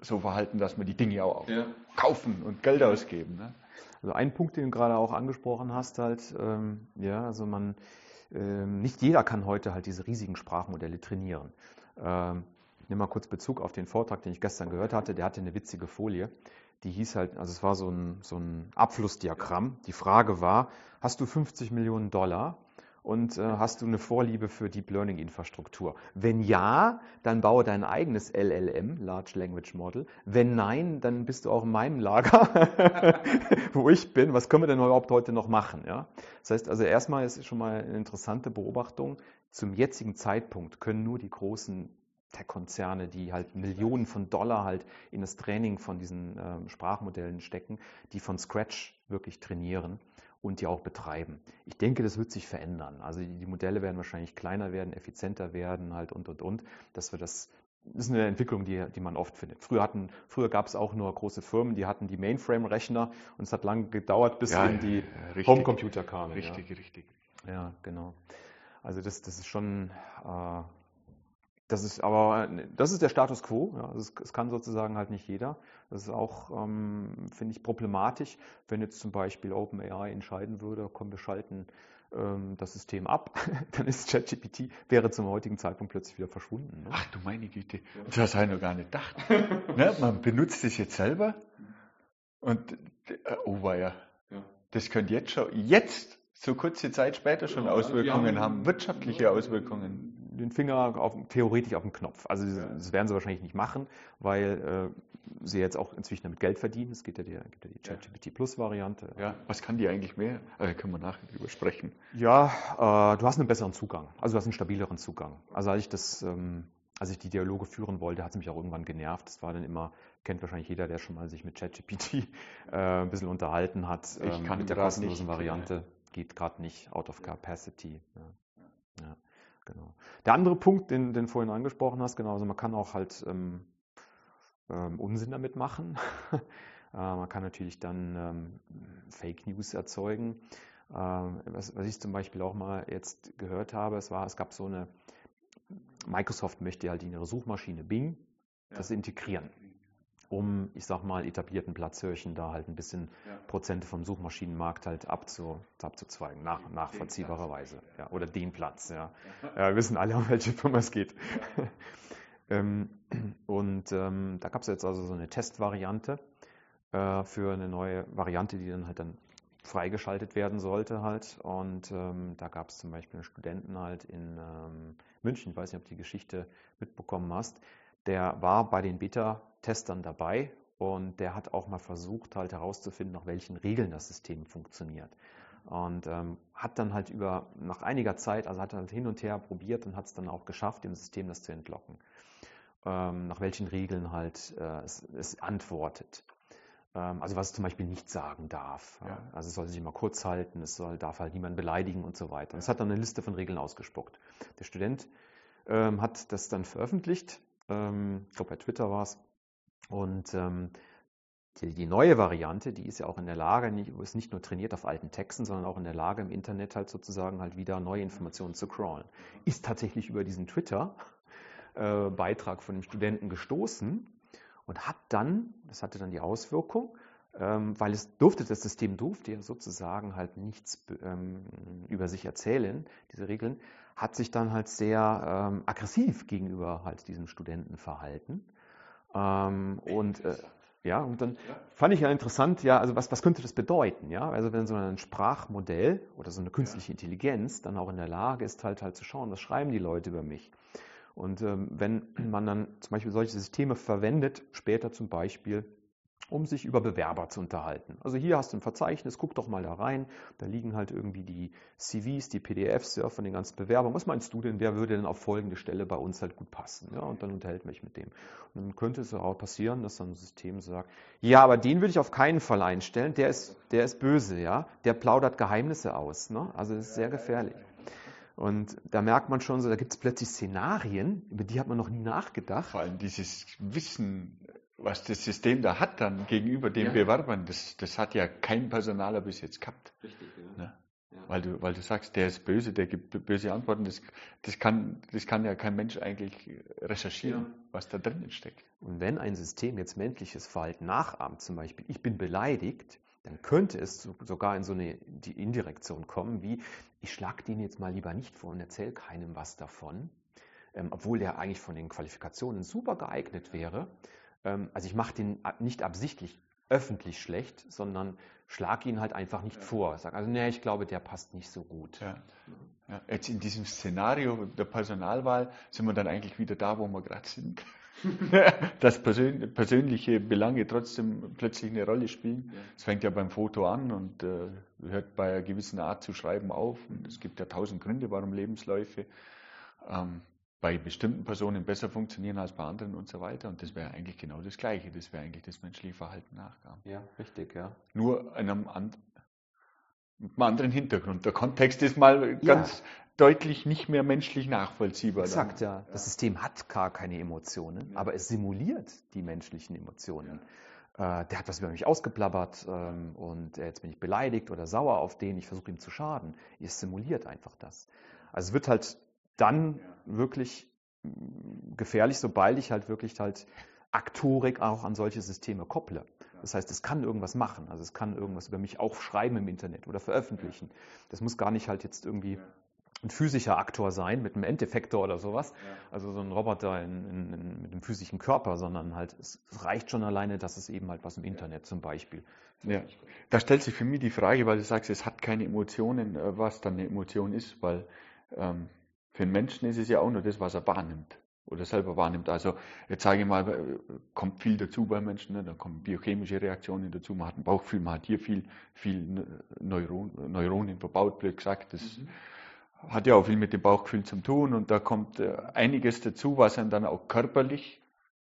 so verhalten, dass wir die Dinge auch ja. kaufen und Geld ausgeben. Ne? Also ein Punkt, den du gerade auch angesprochen hast, halt, ähm, ja, also man, ähm, nicht jeder kann heute halt diese riesigen Sprachmodelle trainieren. Ähm, ich nehme mal kurz Bezug auf den Vortrag, den ich gestern gehört hatte. Der hatte eine witzige Folie die hieß halt, also es war so ein, so ein Abflussdiagramm. Die Frage war, hast du 50 Millionen Dollar und äh, hast du eine Vorliebe für Deep Learning Infrastruktur? Wenn ja, dann baue dein eigenes LLM, Large Language Model. Wenn nein, dann bist du auch in meinem Lager, wo ich bin. Was können wir denn überhaupt heute noch machen? Ja? Das heißt also erstmal ist schon mal eine interessante Beobachtung. Zum jetzigen Zeitpunkt können nur die großen Tech-Konzerne, die halt Millionen von Dollar halt in das Training von diesen äh, Sprachmodellen stecken, die von Scratch wirklich trainieren. und die auch betreiben. Ich denke, das wird sich verändern. Also die Modelle werden wahrscheinlich kleiner werden, effizienter werden halt und und und, dass wir das das ist eine Entwicklung, die, die man oft findet. Früher, hatten, früher gab es auch nur große Firmen, die hatten die Mainframe-Rechner und es hat lange gedauert, bis ja, in die ja, Homecomputer kamen. Richtig, ja. richtig. Ja, genau. Also das, das ist schon, äh, das ist aber, das ist der Status quo. Ja. Also es, es, kann sozusagen halt nicht jeder. Das ist auch, ähm, finde ich, problematisch, wenn jetzt zum Beispiel OpenAI entscheiden würde, komm, wir schalten ähm, das System ab, dann ist ChatGPT, wäre zum heutigen Zeitpunkt plötzlich wieder verschwunden. Ne? Ach du meine Güte, das habe ich noch gar nicht gedacht. ne? Man benutzt es jetzt selber und, äh, oh war ja, das könnte jetzt schon, jetzt, so kurze Zeit später schon ja, Auswirkungen haben, haben, wirtschaftliche Auswirkungen. Den Finger auf, theoretisch auf den Knopf. Also das werden sie wahrscheinlich nicht machen, weil äh, sie jetzt auch inzwischen damit Geld verdienen. Es gibt ja die, gibt ja die ChatGPT Plus Variante. Ja, was kann die eigentlich mehr? Äh, können wir nachher drüber sprechen. Ja, äh, du hast einen besseren Zugang. Also du hast einen stabileren Zugang. Also als ich das, ähm, als ich die Dialoge führen wollte, hat es mich auch irgendwann genervt. Das war dann immer, kennt wahrscheinlich jeder, der schon mal sich mit ChatGPT äh, ein bisschen unterhalten hat. Ich ähm, kann mit der kostenlosen nicht. Variante. Geht gerade nicht, out of capacity. Ja. Ja, genau. Der andere Punkt, den, den du vorhin angesprochen hast, genau, also man kann auch halt ähm, ähm, Unsinn damit machen. äh, man kann natürlich dann ähm, Fake News erzeugen. Ähm, was, was, ich zum Beispiel auch mal jetzt gehört habe, es war, es gab so eine, Microsoft möchte halt in ihre Suchmaschine Bing ja. das integrieren, um, ich sag mal, etablierten Platzhirchen da halt ein bisschen ja. Prozente vom Suchmaschinenmarkt halt abzu, abzuzweigen, nach, nachvollziehbarerweise. Ja, oder den Platz, ja. ja. wissen alle, um welche Firma es geht. Ähm, und ähm, da gab es jetzt also so eine Testvariante äh, für eine neue Variante, die dann halt dann freigeschaltet werden sollte halt. Und ähm, da gab es zum Beispiel einen Studenten halt in ähm, München, ich weiß nicht, ob du die Geschichte mitbekommen hast, der war bei den Beta-Testern dabei und der hat auch mal versucht halt herauszufinden, nach welchen Regeln das System funktioniert. Und ähm, hat dann halt über, nach einiger Zeit, also hat halt hin und her probiert und hat es dann auch geschafft, dem System das zu entlocken ähm, nach welchen Regeln halt äh, es, es, antwortet. Ähm, also was es zum Beispiel nicht sagen darf. Ja. Also es soll sich immer kurz halten, es soll, darf halt niemand beleidigen und so weiter. Und es hat dann eine Liste von Regeln ausgespuckt. Der Student ähm, hat das dann veröffentlicht, ähm, ich glaube bei Twitter war es, und ähm, die, die, neue Variante, die ist ja auch in der Lage, nicht, ist nicht nur trainiert auf alten Texten, sondern auch in der Lage, im Internet halt sozusagen halt wieder neue Informationen zu crawlen. Ist tatsächlich über diesen Twitter äh, von dem Studenten gestoßen und hat dann, das hatte dann die Auswirkung, ähm, weil es durfte, das System durfte ja sozusagen halt nichts ähm, über sich erzählen, diese Regeln, hat sich dann halt sehr ähm, aggressiv gegenüber halt diesem Studenten verhalten. Ähm, und äh, ja, und dann fand ich ja interessant, ja, also was, was könnte das bedeuten, ja? Also wenn so ein Sprachmodell oder so eine künstliche Intelligenz dann auch in der Lage ist, halt halt zu schauen, was schreiben die Leute über mich. Und ähm, wenn man dann zum Beispiel solche Systeme verwendet, später zum Beispiel, um sich über Bewerber zu unterhalten. Also hier hast du ein Verzeichnis, guck doch mal da rein. Da liegen halt irgendwie die CVs, die PDFs ja, von den ganzen Bewerbern. Was meinst du denn, wer würde denn auf folgende Stelle bei uns halt gut passen? Ja, und dann unterhält mich mit dem. Und dann könnte es auch passieren, dass dann ein System sagt, ja, aber den würde ich auf keinen Fall einstellen, der ist, der ist böse, ja, der plaudert Geheimnisse aus. Ne? Also das ist sehr gefährlich. Und da merkt man schon so, da gibt es plötzlich Szenarien, über die hat man noch nie nachgedacht. Vor allem dieses Wissen, was das System da hat dann gegenüber den ja. Bewerbern, das, das hat ja kein Personaler bis jetzt gehabt. Richtig, ja. Ne? Ja. Weil, du, weil du sagst, der ist böse, der gibt böse Antworten, das, das, kann, das kann ja kein Mensch eigentlich recherchieren, was da drinnen steckt. Und wenn ein System jetzt menschliches Verhalten nachahmt, zum Beispiel, ich bin beleidigt, dann könnte es sogar in so eine Indirektion kommen, wie ich schlage den jetzt mal lieber nicht vor und erzähle keinem was davon, ähm, obwohl der eigentlich von den Qualifikationen super geeignet wäre. Ähm, also ich mache den nicht absichtlich öffentlich schlecht, sondern schlage ihn halt einfach nicht ja. vor. Sag also, nee, ich glaube, der passt nicht so gut. Ja. Ja. Jetzt in diesem Szenario der Personalwahl sind wir dann eigentlich wieder da, wo wir gerade sind. dass persön persönliche Belange trotzdem plötzlich eine Rolle spielen. Es fängt ja beim Foto an und äh, hört bei einer gewissen Art zu schreiben auf. Und es gibt ja tausend Gründe, warum Lebensläufe ähm, bei bestimmten Personen besser funktionieren als bei anderen und so weiter. Und das wäre eigentlich genau das Gleiche. Das wäre eigentlich das menschliche Verhalten nachgaben. Ja, richtig, ja. Nur einem anderen. mit einem anderen Hintergrund. Der Kontext ist mal ganz ja. deutlich nicht mehr menschlich nachvollziehbar. Exakt, dann. ja. Das System hat gar keine Emotionen, aber es simuliert die menschlichen Emotionen. Äh, der hat was über mich ausgeplappert ähm, und jetzt bin ich beleidigt oder sauer auf den, ich versuche ihm zu schaden. Ihr simuliert einfach das. Also es wird halt dann wirklich mm, gefährlich, sobald ich halt wirklich halt Aktorik auch an solche Systeme kopple. Das heißt, es kann irgendwas machen. Also es kann irgendwas über mich auch schreiben im Internet oder veröffentlichen. Das muss gar nicht halt jetzt irgendwie ein physischer Aktor sein mit einem Endeffektor oder sowas. Also so ein Roboter in, in, in, mit einem physischen Körper, sondern halt, es reicht schon alleine, dass es eben halt was im Internet zum Beispiel. Ja. Da stellt sich für mich die Frage, weil du sagst, es hat keine Emotionen, äh, was dann eine Emotion ist, weil ähm, für einen Menschen ist es ja auch nur das, was er wahrnimmt oder selber wahrnimmt. Also jetzt sage ich mal, äh, kommt viel dazu bei Menschen, ne? da kommen biochemische Reaktionen dazu, man hat ein Bauchgefühl, man hat hier viel, viel Neuron, Neuronen verbaut, blöd gesagt. Das mhm. hat ja auch viel mit dem Bauchgefühl zu tun und da kommt äh, einiges dazu, was einen dann auch körperlich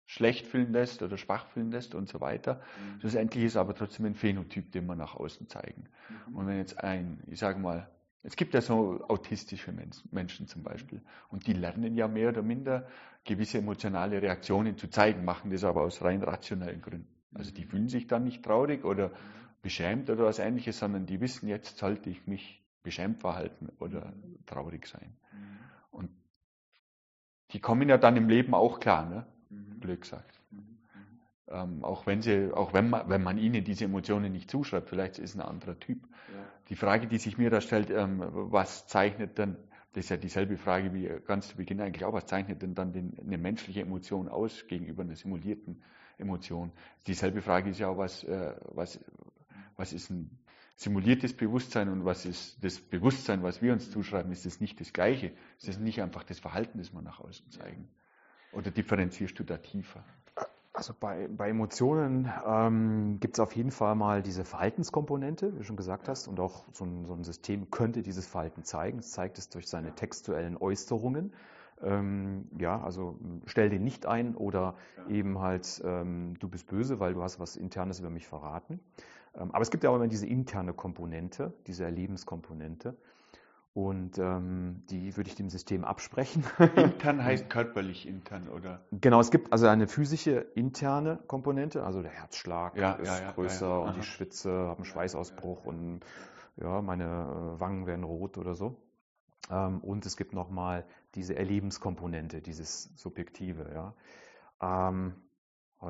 schlecht fühlen lässt oder schwach fühlen lässt und so weiter. Mhm. Schlussendlich ist aber trotzdem ein Phänotyp, den wir nach außen zeigen. Mhm. Und wenn jetzt ein, ich sage mal, es gibt ja so autistische Menschen zum Beispiel und die lernen ja mehr oder minder gewisse emotionale Reaktionen zu zeigen, machen das aber aus rein rationellen Gründen. Also die fühlen sich dann nicht traurig oder beschämt oder was ähnliches, sondern die wissen, jetzt sollte ich mich beschämt verhalten oder traurig sein. Und die kommen ja dann im Leben auch klar, ne? blöd gesagt. Ähm, auch wenn sie, auch wenn man, wenn man ihnen diese Emotionen nicht zuschreibt, vielleicht ist es ein anderer Typ. Ja. Die Frage, die sich mir da stellt, ähm, was zeichnet denn, das ist ja dieselbe Frage wie ganz zu Beginn eigentlich auch, was zeichnet denn dann den, eine menschliche Emotion aus gegenüber einer simulierten Emotion? Dieselbe Frage ist ja auch, was, äh, was, was ist ein simuliertes Bewusstsein und was ist das Bewusstsein, was wir uns zuschreiben, ist das nicht das Gleiche? Ist das nicht einfach das Verhalten, das wir nach außen zeigen? Oder differenzierst du da tiefer? Also bei, bei Emotionen ähm, gibt es auf jeden Fall mal diese Verhaltenskomponente, wie du schon gesagt hast, und auch so ein, so ein System könnte dieses Verhalten zeigen. Es zeigt es durch seine textuellen Äußerungen. Ähm, ja, also stell den nicht ein oder eben halt, ähm, du bist böse, weil du hast was Internes über mich verraten. Ähm, aber es gibt ja auch immer diese interne Komponente, diese Erlebenskomponente. Und ähm, die würde ich dem System absprechen. Intern heißt körperlich intern, oder? Genau, es gibt also eine physische interne Komponente, also der Herzschlag ja, ist ja, ja, größer und ich schwitze, habe einen Schweißausbruch und ja, meine äh, Wangen werden rot oder so. Ähm, und es gibt nochmal diese Erlebenskomponente, dieses Subjektive. Ja. Ähm,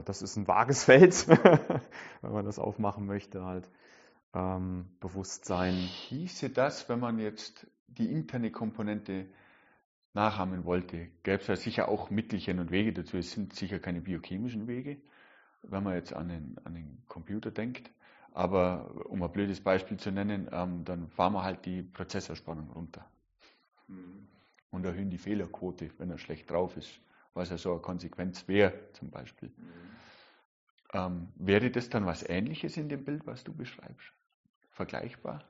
das ist ein vages Feld, wenn man das aufmachen möchte halt. Ähm, Bewusstsein. Hieße das, wenn man jetzt die interne Komponente nachahmen wollte, gäbe es ja sicher auch Mittelchen und Wege dazu. Es sind sicher keine biochemischen Wege, wenn man jetzt an den, an den Computer denkt. Aber um ein blödes Beispiel zu nennen, ähm, dann fahren wir halt die Prozessorspannung runter mhm. und erhöhen die Fehlerquote, wenn er schlecht drauf ist, was ja so eine Konsequenz wäre zum Beispiel. Mhm. Ähm, wäre das dann was Ähnliches in dem Bild, was du beschreibst? Vergleichbar?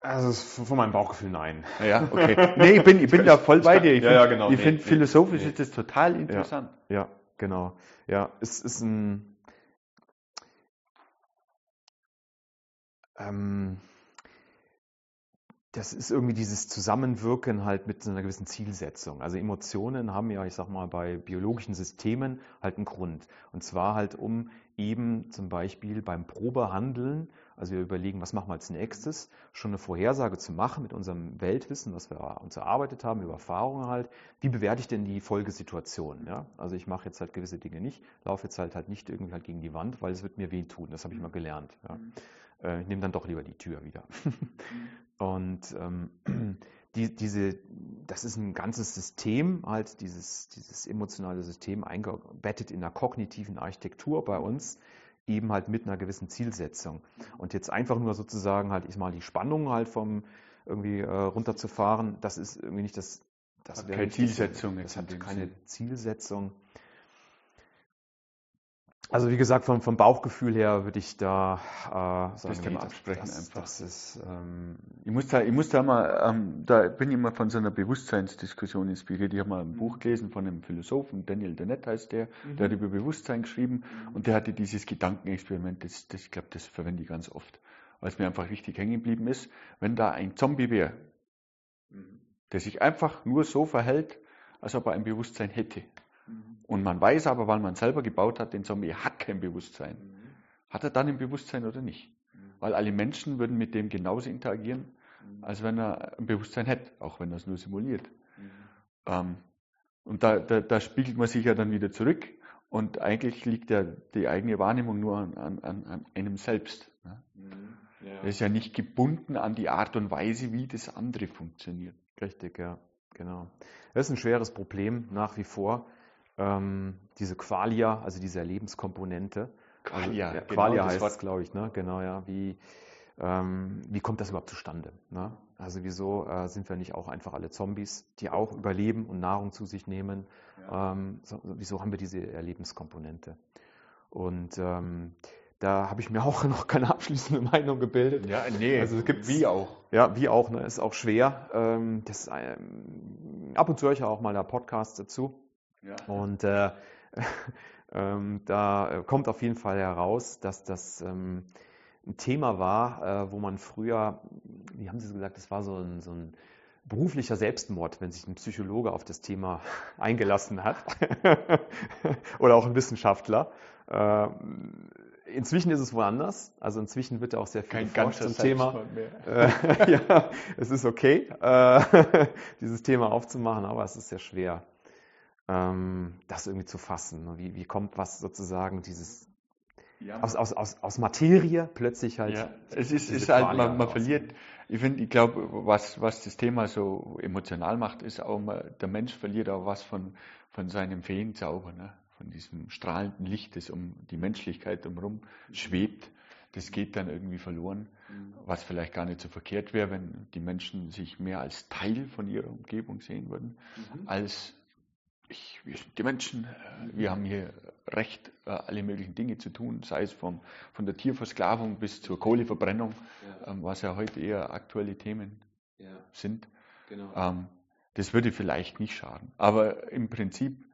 Also von meinem Bauchgefühl nein. Ja, okay. Nee, ich bin, ich bin da voll bei dir. Ich ja, ja, genau. Ich nee, finde, nee, philosophisch nee. ist das total interessant. Ja, ja, genau. Ja, es ist ein. Ähm, das ist irgendwie dieses Zusammenwirken halt mit so einer gewissen Zielsetzung. Also Emotionen haben ja, ich sag mal, bei biologischen Systemen halt einen Grund. Und zwar halt, um eben zum Beispiel beim Probehandeln also wir überlegen, was machen wir als nächstes, schon eine Vorhersage zu machen mit unserem Weltwissen, was wir uns erarbeitet haben, über Erfahrungen halt. Wie bewerte ich denn die Folgesituation? Ja? Also ich mache jetzt halt gewisse Dinge nicht, laufe jetzt halt, halt nicht irgendwie halt gegen die Wand, weil es wird mir wehtun. Das habe ich mal gelernt. Ja? Mhm. Äh, ich nehme dann doch lieber die Tür wieder. Und ähm, die, diese, das ist ein ganzes System, halt dieses, dieses emotionale System eingebettet in der kognitiven Architektur bei uns eben halt mit einer gewissen Zielsetzung. Und jetzt einfach nur sozusagen halt, ich mal die Spannung halt vom irgendwie äh, runterzufahren, das ist irgendwie nicht das, das hat keine Zielsetzung. Das hat keine Zielsetzung. Also wie gesagt, vom, vom Bauchgefühl her würde ich da äh, sagen, das nee, absprechen das, einfach. Das ist, ähm, ich, muss da, ich muss da mal, ähm, da bin ich mal von so einer Bewusstseinsdiskussion inspiriert. Ich habe mal ein Buch mhm. gelesen von einem Philosophen, Daniel Dennett heißt der, mhm. der hat über Bewusstsein geschrieben mhm. und der hatte dieses Gedankenexperiment, das, das ich glaube, das verwende ich ganz oft. weil es mir einfach richtig hängen geblieben ist, wenn da ein Zombie wäre, mhm. der sich einfach nur so verhält, als ob er ein Bewusstsein hätte. Mhm. Und man weiß aber, weil man selber gebaut hat, den Zombie hat kein Bewusstsein. Mhm. Hat er dann ein Bewusstsein oder nicht? Mhm. Weil alle Menschen würden mit dem genauso interagieren, als wenn er ein Bewusstsein hätte, auch wenn er es nur simuliert. Ähm, und da, da, da, spiegelt man sich ja dann wieder zurück. Und eigentlich liegt ja die eigene Wahrnehmung nur an, an, an einem selbst. Ne? Ja. Er ist ja nicht gebunden an die Art und Weise, wie das andere funktioniert. Richtig, ja, genau. Das ist ein schweres Problem nach wie vor. Ähm, diese Qualia, also diese Erlebenskomponente. Qualia, also, ja, genau, Qualia heißt es, glaube ich, ne? Genau, ja. Wie, ähm, wie kommt das überhaupt zustande? Ne? Also wieso äh, sind wir nicht auch einfach alle Zombies, die auch überleben und Nahrung zu sich nehmen? Ja. Ähm, so, wieso haben wir diese Erlebenskomponente? Und ähm, da habe ich mir auch noch keine abschließende Meinung gebildet. Ja, nee, also es gibt wie auch. Ja, wie auch, ne, ist auch schwer. Ähm, das, ähm, ab und zu höre ich auch mal da Podcasts dazu. Ja. Und äh, ähm, da kommt auf jeden Fall heraus, dass das ähm, ein Thema war, äh, wo man früher, wie haben Sie es gesagt, das war so ein, so ein beruflicher Selbstmord, wenn sich ein Psychologe auf das Thema eingelassen hat oder auch ein Wissenschaftler. Äh, inzwischen ist es woanders. Also inzwischen wird ja auch sehr viel Kein geforscht zum Thema. Äh, ja, es ist okay, äh, dieses Thema aufzumachen, aber es ist sehr schwer, ähm, das irgendwie zu fassen. Wie, wie kommt was sozusagen dieses ja. aus, aus, aus, aus Materie plötzlich halt. Ja, es ist, ist halt, man, man verliert, ich finde, ich glaube, was, was das Thema so emotional macht, ist auch mal, der Mensch verliert auch was von, von seinem Feenzauber, ne? von diesem strahlenden Licht, das um die Menschlichkeit drumherum schwebt. Das geht dann irgendwie verloren, mhm. was vielleicht gar nicht so verkehrt wäre, wenn die Menschen sich mehr als Teil von ihrer Umgebung sehen würden, mhm. als ich, wir sind die Menschen, wir haben hier Recht, äh, alle möglichen Dinge zu tun, sei es vom, von der Tierversklavung bis zur Kohleverbrennung, ja. Ähm, was ja heute eher aktuelle Themen ja. sind. Genau. Ähm, das würde vielleicht nicht schaden. Aber im Prinzip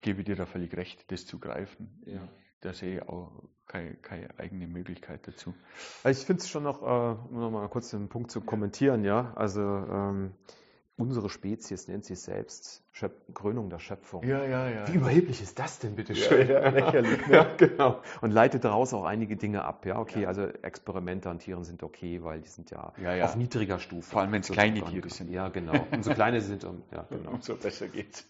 gebe ich dir da völlig recht, das zu greifen. Ja. Da sehe ich auch keine, keine eigene Möglichkeit dazu. Also ich finde es schon noch, äh, um noch mal kurz den Punkt zu kommentieren, ja. Also ähm, Unsere Spezies nennt sich selbst Schöp Krönung der Schöpfung. Ja, ja, ja. Wie überheblich ist das denn, bitte schön? Ja, ja, lächerlich. Ne? ja, genau. Und leitet daraus auch einige Dinge ab. Ja, okay, ja. also Experimente an Tieren sind okay, weil die sind ja, ja auf niedriger Stufe. Vor allem, wenn es kleine Tiere sind. Ja, genau. Umso kleiner sie sind, um, ja, genau. umso besser geht's.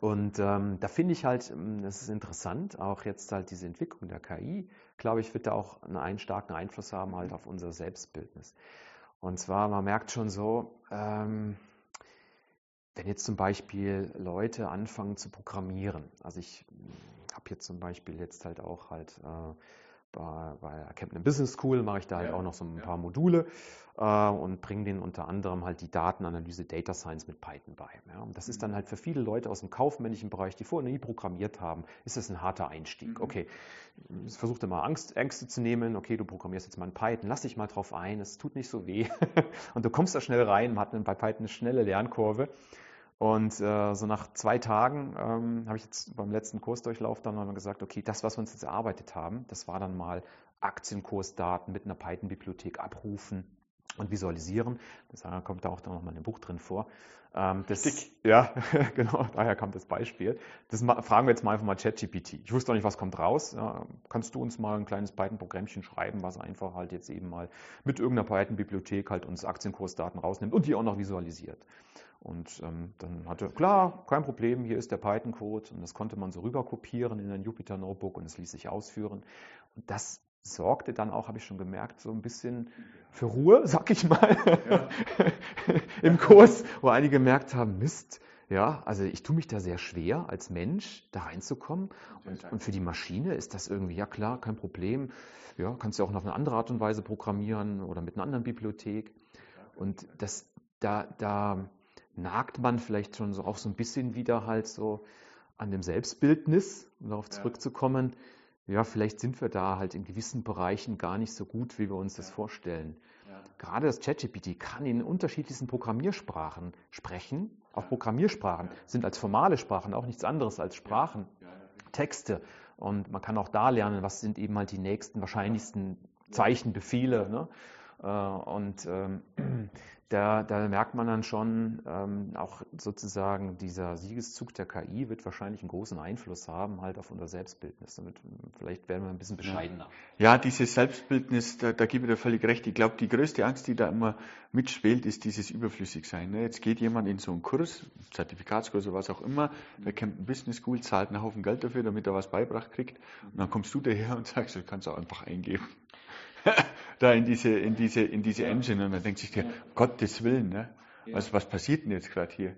Und ähm, da finde ich halt, ähm, das ist interessant, auch jetzt halt diese Entwicklung der KI, glaube ich, wird da auch einen starken Einfluss haben halt auf unser Selbstbildnis. Und zwar, man merkt schon so, ähm, wenn jetzt zum Beispiel Leute anfangen zu programmieren, also ich hm, habe jetzt zum Beispiel jetzt halt auch halt äh, bei, bei Captain Business School mache ich da halt ja, auch noch so ein ja. paar Module äh, und bringe denen unter anderem halt die Datenanalyse Data Science mit Python bei. Ja. Und das ist dann mhm. halt für viele Leute aus dem kaufmännischen Bereich, die vorher nie programmiert haben, ist das ein harter Einstieg. Mhm. Okay, versucht immer Angst, Ängste zu nehmen. Okay, du programmierst jetzt mal in Python, lass dich mal drauf ein, es tut nicht so weh. und du kommst da schnell rein, man hat bei Python eine schnelle Lernkurve. Und äh, so nach zwei Tagen ähm, habe ich jetzt beim letzten Kursdurchlauf dann mal gesagt, okay, das, was wir uns jetzt erarbeitet haben, das war dann mal Aktienkursdaten mit einer Python-Bibliothek abrufen und visualisieren. Das kommt da auch dann nochmal in dem Buch drin vor. Ähm, das, Stick. Ja, genau, daher kam das Beispiel. Das fragen wir jetzt mal einfach mal ChatGPT. Ich wusste auch nicht, was kommt raus. Ja, kannst du uns mal ein kleines Python-Programmchen schreiben, was einfach halt jetzt eben mal mit irgendeiner Python-Bibliothek halt uns Aktienkursdaten rausnimmt und die auch noch visualisiert. Und ähm, dann hatte, klar, kein Problem, hier ist der Python-Code und das konnte man so rüber kopieren in ein Jupyter Notebook und es ließ sich ausführen. Und das sorgte dann auch, habe ich schon gemerkt, so ein bisschen für Ruhe, sag ich mal, ja. im Kurs, wo einige gemerkt haben, Mist, ja, also ich tue mich da sehr schwer als Mensch da reinzukommen. Und, und, für die Maschine ist das irgendwie, ja klar, kein Problem, ja, kannst du auch noch eine andere Art und Weise programmieren oder mit einer anderen Bibliothek. Und das, da, da nagt man vielleicht schon so auch so ein bisschen wieder halt so an dem Selbstbildnis, um darauf zurückzukommen. Ja. ja, vielleicht sind wir da halt in gewissen Bereichen gar nicht so gut, wie wir uns ja. das vorstellen. Ja. Gerade das ChatGPT kann in unterschiedlichsten Programmiersprachen sprechen. Auch Programmiersprachen sind als formale Sprachen auch nichts anderes als Sprachen, Texte. Und man kann auch da lernen, was sind eben halt die nächsten, wahrscheinlichsten Zeichen, Befehle. Ne? Äh, und ähm, da, da, merkt man dann schon, ähm, auch sozusagen dieser Siegeszug der KI wird wahrscheinlich einen großen Einfluss haben halt auf unser Selbstbildnis. Damit, vielleicht werden wir ein bisschen bescheidener. Ja, dieses Selbstbildnis, da, da gebe ich dir völlig recht. Ich glaube, die größte Angst, die da immer mitspielt, ist dieses Überflüssigsein. Ne? Jetzt geht jemand in so einen Kurs, Zertifikatskurs oder was auch immer, der kennt ein Business School, zahlt einen Haufen Geld dafür, damit er was beibracht kriegt. Und dann kommst du daher und sagst, du kannst auch einfach eingeben. da in diese, in diese, in diese Engine und dann denkt sich der, um Gottes Willen, ne? was, was passiert denn jetzt gerade hier?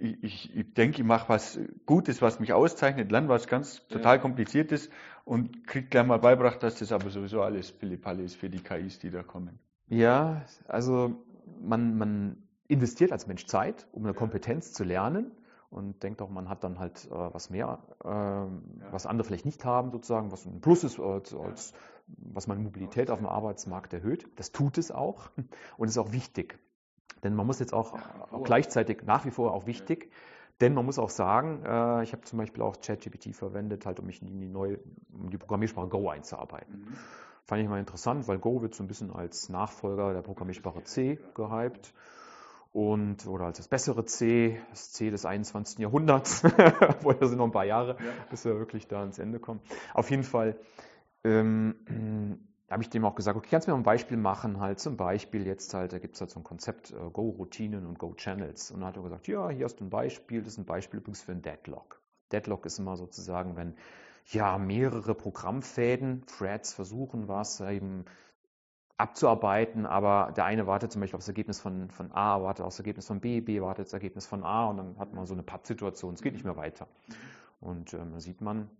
Ich, ich, ich denke, ich mache was Gutes, was mich auszeichnet, lerne was ganz total Kompliziertes und kriege gleich mal beibracht, dass das aber sowieso alles Pillepalle ist für die KIs, die da kommen. Ja, also man, man investiert als Mensch Zeit, um eine Kompetenz zu lernen und denkt auch, man hat dann halt äh, was mehr, äh, ja. was andere vielleicht nicht haben, sozusagen, was ein Plus ist, als, als was meine Mobilität auf dem Arbeitsmarkt erhöht. Das tut es auch und ist auch wichtig. Denn man muss jetzt auch, auch gleichzeitig nach wie vor auch wichtig, denn man muss auch sagen, äh, ich habe zum Beispiel auch ChatGPT verwendet, halt um mich in die neue, um die Programmiersprache Go einzuarbeiten. Mhm. Fand ich mal interessant, weil Go wird so ein bisschen als Nachfolger der Programmiersprache C gehypt und oder als das bessere C, das C des 21. Jahrhunderts, vorher sind noch ein paar Jahre, ja. bis wir wirklich da ans Ende kommen. Auf jeden Fall ähm, habe ich dem auch gesagt, okay, kannst du mir mal ein Beispiel machen, halt zum Beispiel jetzt halt, da gibt es halt so ein Konzept äh, Go-Routinen und Go-Channels. Und dann hat er gesagt, ja, hier hast du ein Beispiel, das ist ein Beispiel übrigens für ein Deadlock. Deadlock ist immer sozusagen, wenn ja mehrere Programmfäden, Threads versuchen was eben abzuarbeiten, aber der eine wartet zum Beispiel auf das Ergebnis von, von A, wartet auf das Ergebnis von B, B wartet das Ergebnis von A und dann hat man so eine Patt-Situation, es geht nicht mehr weiter. Und ähm, sieht man,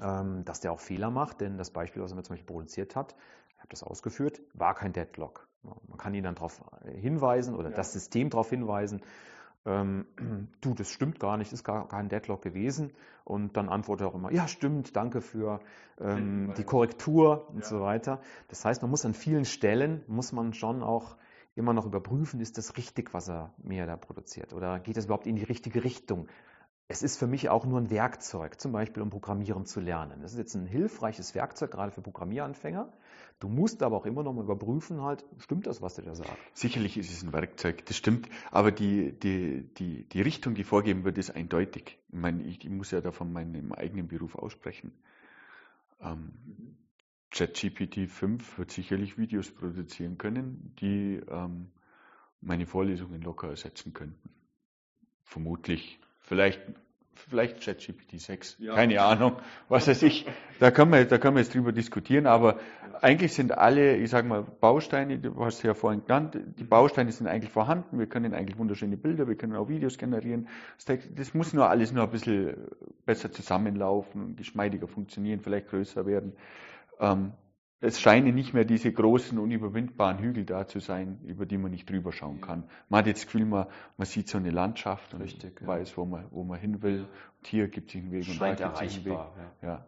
ähm, dass der auch Fehler macht, denn das Beispiel, was er mir zum Beispiel produziert hat, ich habe das ausgeführt, war kein Deadlock. Man kann ihn dann darauf hinweisen oder ja. das System darauf hinweisen, ähm, du, das stimmt gar nicht, ist gar kein Deadlock gewesen. Und dann antwortet er auch immer, ja, stimmt, danke für ähm, die Korrektur und ja. so weiter. Das heißt, man muss an vielen Stellen, muss man schon auch immer noch überprüfen, ist das richtig, was er mir da produziert? Oder geht das überhaupt in die richtige Richtung? Es ist für mich auch nur ein Werkzeug, zum Beispiel um Programmieren zu lernen. Das ist jetzt ein hilfreiches Werkzeug, gerade für Programmieranfänger. Du musst aber auch immer noch mal überprüfen, halt, stimmt das, was der da sagt? Sicherlich ist es ein Werkzeug, das stimmt, aber die, die, die, die Richtung, die vorgeben wird, ist eindeutig. Ich meine, ich, ich muss ja da von meinem eigenen Beruf aussprechen. Ähm, ChatGPT 5 wird sicherlich Videos produzieren können, die ähm, meine Vorlesungen locker ersetzen könnten. Vermutlich. Vielleicht vielleicht ChatGPT 6, ja. keine Ahnung, was weiß ich. Da können wir, da können wir jetzt drüber diskutieren, aber eigentlich sind alle, ich sage mal, Bausteine, du hast ja vorhin genannt, die Bausteine sind eigentlich vorhanden, wir können eigentlich wunderschöne Bilder, wir können auch Videos generieren. Das muss nur alles nur ein bisschen besser zusammenlaufen, geschmeidiger funktionieren, vielleicht größer werden. Ähm, es scheinen nicht mehr diese großen, unüberwindbaren Hügel da zu sein, über die man nicht drüber schauen kann. Man hat jetzt das Gefühl, man, man sieht so eine Landschaft und Richtig, weiß, ja. wo, man, wo man hin will. Und hier gibt es einen Weg und da gibt es einen Weg. Ja. ja.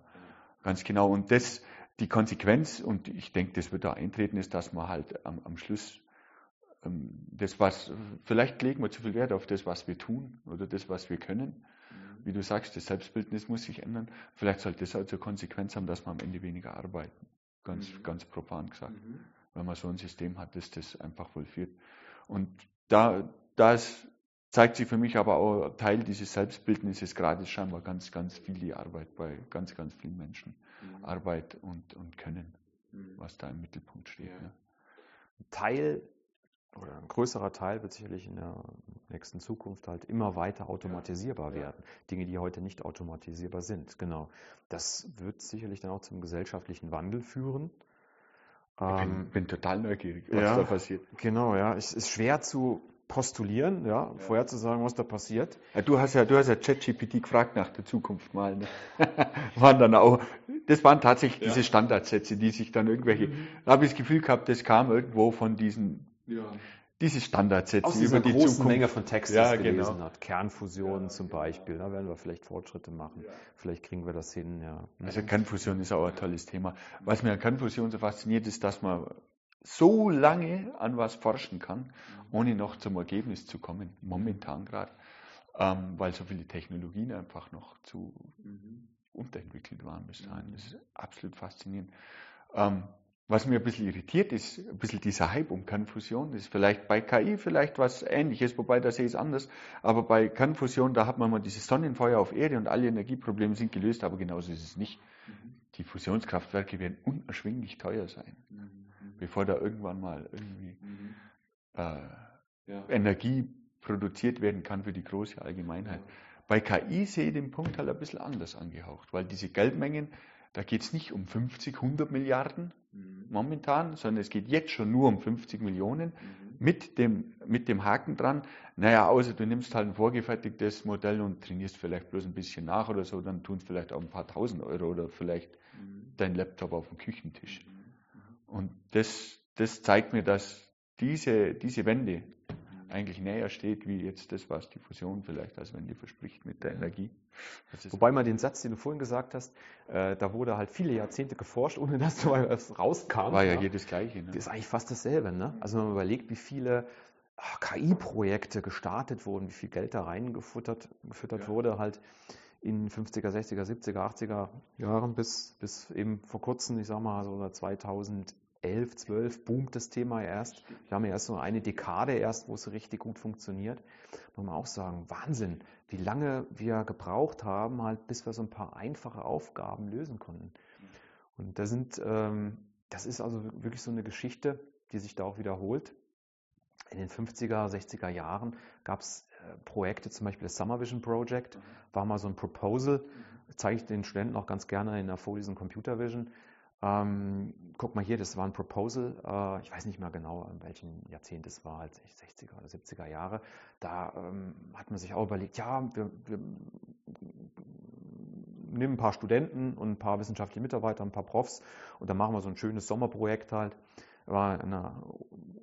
ganz genau. Und das, die Konsequenz, und ich denke, das wird da eintreten, ist, dass man halt am, am Schluss ähm, das, was, vielleicht legen wir zu viel Wert auf das, was wir tun oder das, was wir können. Mhm. Wie du sagst, das Selbstbildnis muss sich ändern. Vielleicht sollte das also Konsequenz haben, dass wir am Ende weniger arbeiten ganz, mhm. ganz profan gesagt. Mhm. Wenn man so ein System hat, das das einfach vollführt. Und da, das zeigt sich für mich aber auch Teil dieses Selbstbildnisses gerade scheinbar ganz, ganz viel die Arbeit bei ganz, ganz vielen Menschen. Mhm. Arbeit und, und Können, mhm. was da im Mittelpunkt steht. Ja. Ne? Teil oder ein größerer Teil wird sicherlich in der nächsten Zukunft halt immer weiter automatisierbar ja. werden. Dinge, die heute nicht automatisierbar sind. Genau. Das wird sicherlich dann auch zum gesellschaftlichen Wandel führen. Ich bin, ähm, bin total neugierig, was ja, da passiert. Genau, ja. Es ist schwer zu postulieren, ja, ja. vorher zu sagen, was da passiert. Du hast ja, du hast ja ChatGPT gefragt nach der Zukunft mal. Ne? waren dann auch, das waren tatsächlich diese Standardsätze, die sich dann irgendwelche, mhm. da habe ich das Gefühl gehabt, das kam irgendwo von diesen ja. diese Standardsätze Aus über die großen Zukunft. Menge von Texten ja, gelesen genau. hat. Kernfusion ja, zum Beispiel, da werden wir vielleicht Fortschritte machen. Ja. Vielleicht kriegen wir das hin. Ja. Also Kernfusion ist auch ein tolles Thema. Was mir an Kernfusion so fasziniert, ist, dass man so lange an was forschen kann, mhm. ohne noch zum Ergebnis zu kommen. Momentan gerade, ähm, weil so viele Technologien einfach noch zu mhm. unterentwickelt waren bis dahin. Das ist absolut faszinierend. Ähm, was mir ein bisschen irritiert, ist ein bisschen dieser Hype um Kernfusion. Das ist vielleicht bei KI vielleicht was ähnliches, wobei da sehe ich es anders. Aber bei Kernfusion, da hat man mal dieses Sonnenfeuer auf Erde und alle Energieprobleme sind gelöst, aber genauso ist es nicht. Mhm. Die Fusionskraftwerke werden unerschwinglich teuer sein, mhm. bevor da irgendwann mal irgendwie mhm. äh, ja. Energie produziert werden kann für die große Allgemeinheit. Bei KI sehe ich den Punkt halt ein bisschen anders angehaucht, weil diese Geldmengen, da geht es nicht um 50, 100 Milliarden mhm. momentan, sondern es geht jetzt schon nur um 50 Millionen mhm. mit, dem, mit dem Haken dran. Naja, außer du nimmst halt ein vorgefertigtes Modell und trainierst vielleicht bloß ein bisschen nach oder so, dann tun es vielleicht auch ein paar tausend Euro oder vielleicht mhm. dein Laptop auf dem Küchentisch. Mhm. Und das, das zeigt mir, dass diese, diese Wende eigentlich näher steht, wie jetzt das, was die Fusion vielleicht als Wende verspricht mit der Energie. Wobei man den Satz, den du vorhin gesagt hast, äh, da wurde halt viele Jahrzehnte geforscht, ohne dass du was rauskam. War ja, ja. jedes Gleiche. Ne? Das ist eigentlich fast dasselbe. Ne? Also wenn man überlegt, wie viele ah, KI-Projekte gestartet wurden, wie viel Geld da reingefuttert gefüttert ja. wurde, halt in 50er, 60er, 70er, 80er Jahren bis, bis eben vor kurzem, ich sag mal so 2000 11, 12 boomt das Thema erst. Wir haben ja erst so eine Dekade erst, wo es richtig gut funktioniert. Muss man auch sagen, Wahnsinn, wie lange wir gebraucht haben, halt, bis wir so ein paar einfache Aufgaben lösen konnten. Und da sind, ähm, das ist also wirklich so eine Geschichte, die sich da auch wiederholt. In den 50er, 60er Jahren gab es äh, Projekte, zum Beispiel das Summer Vision Project, war mal so ein Proposal, zeige ich den Studenten auch ganz gerne in der Vorlesung Computer Vision. Ähm, guck mal hier, das war ein Proposal, äh, ich weiß nicht mehr genau, in welchem Jahrzehnt es war, als 60er oder 70er Jahre. Da ähm, hat man sich auch überlegt, ja, wir, wir nehmen ein paar Studenten und ein paar wissenschaftliche Mitarbeiter, ein paar Profs und dann machen wir so ein schönes Sommerprojekt halt. War in einer,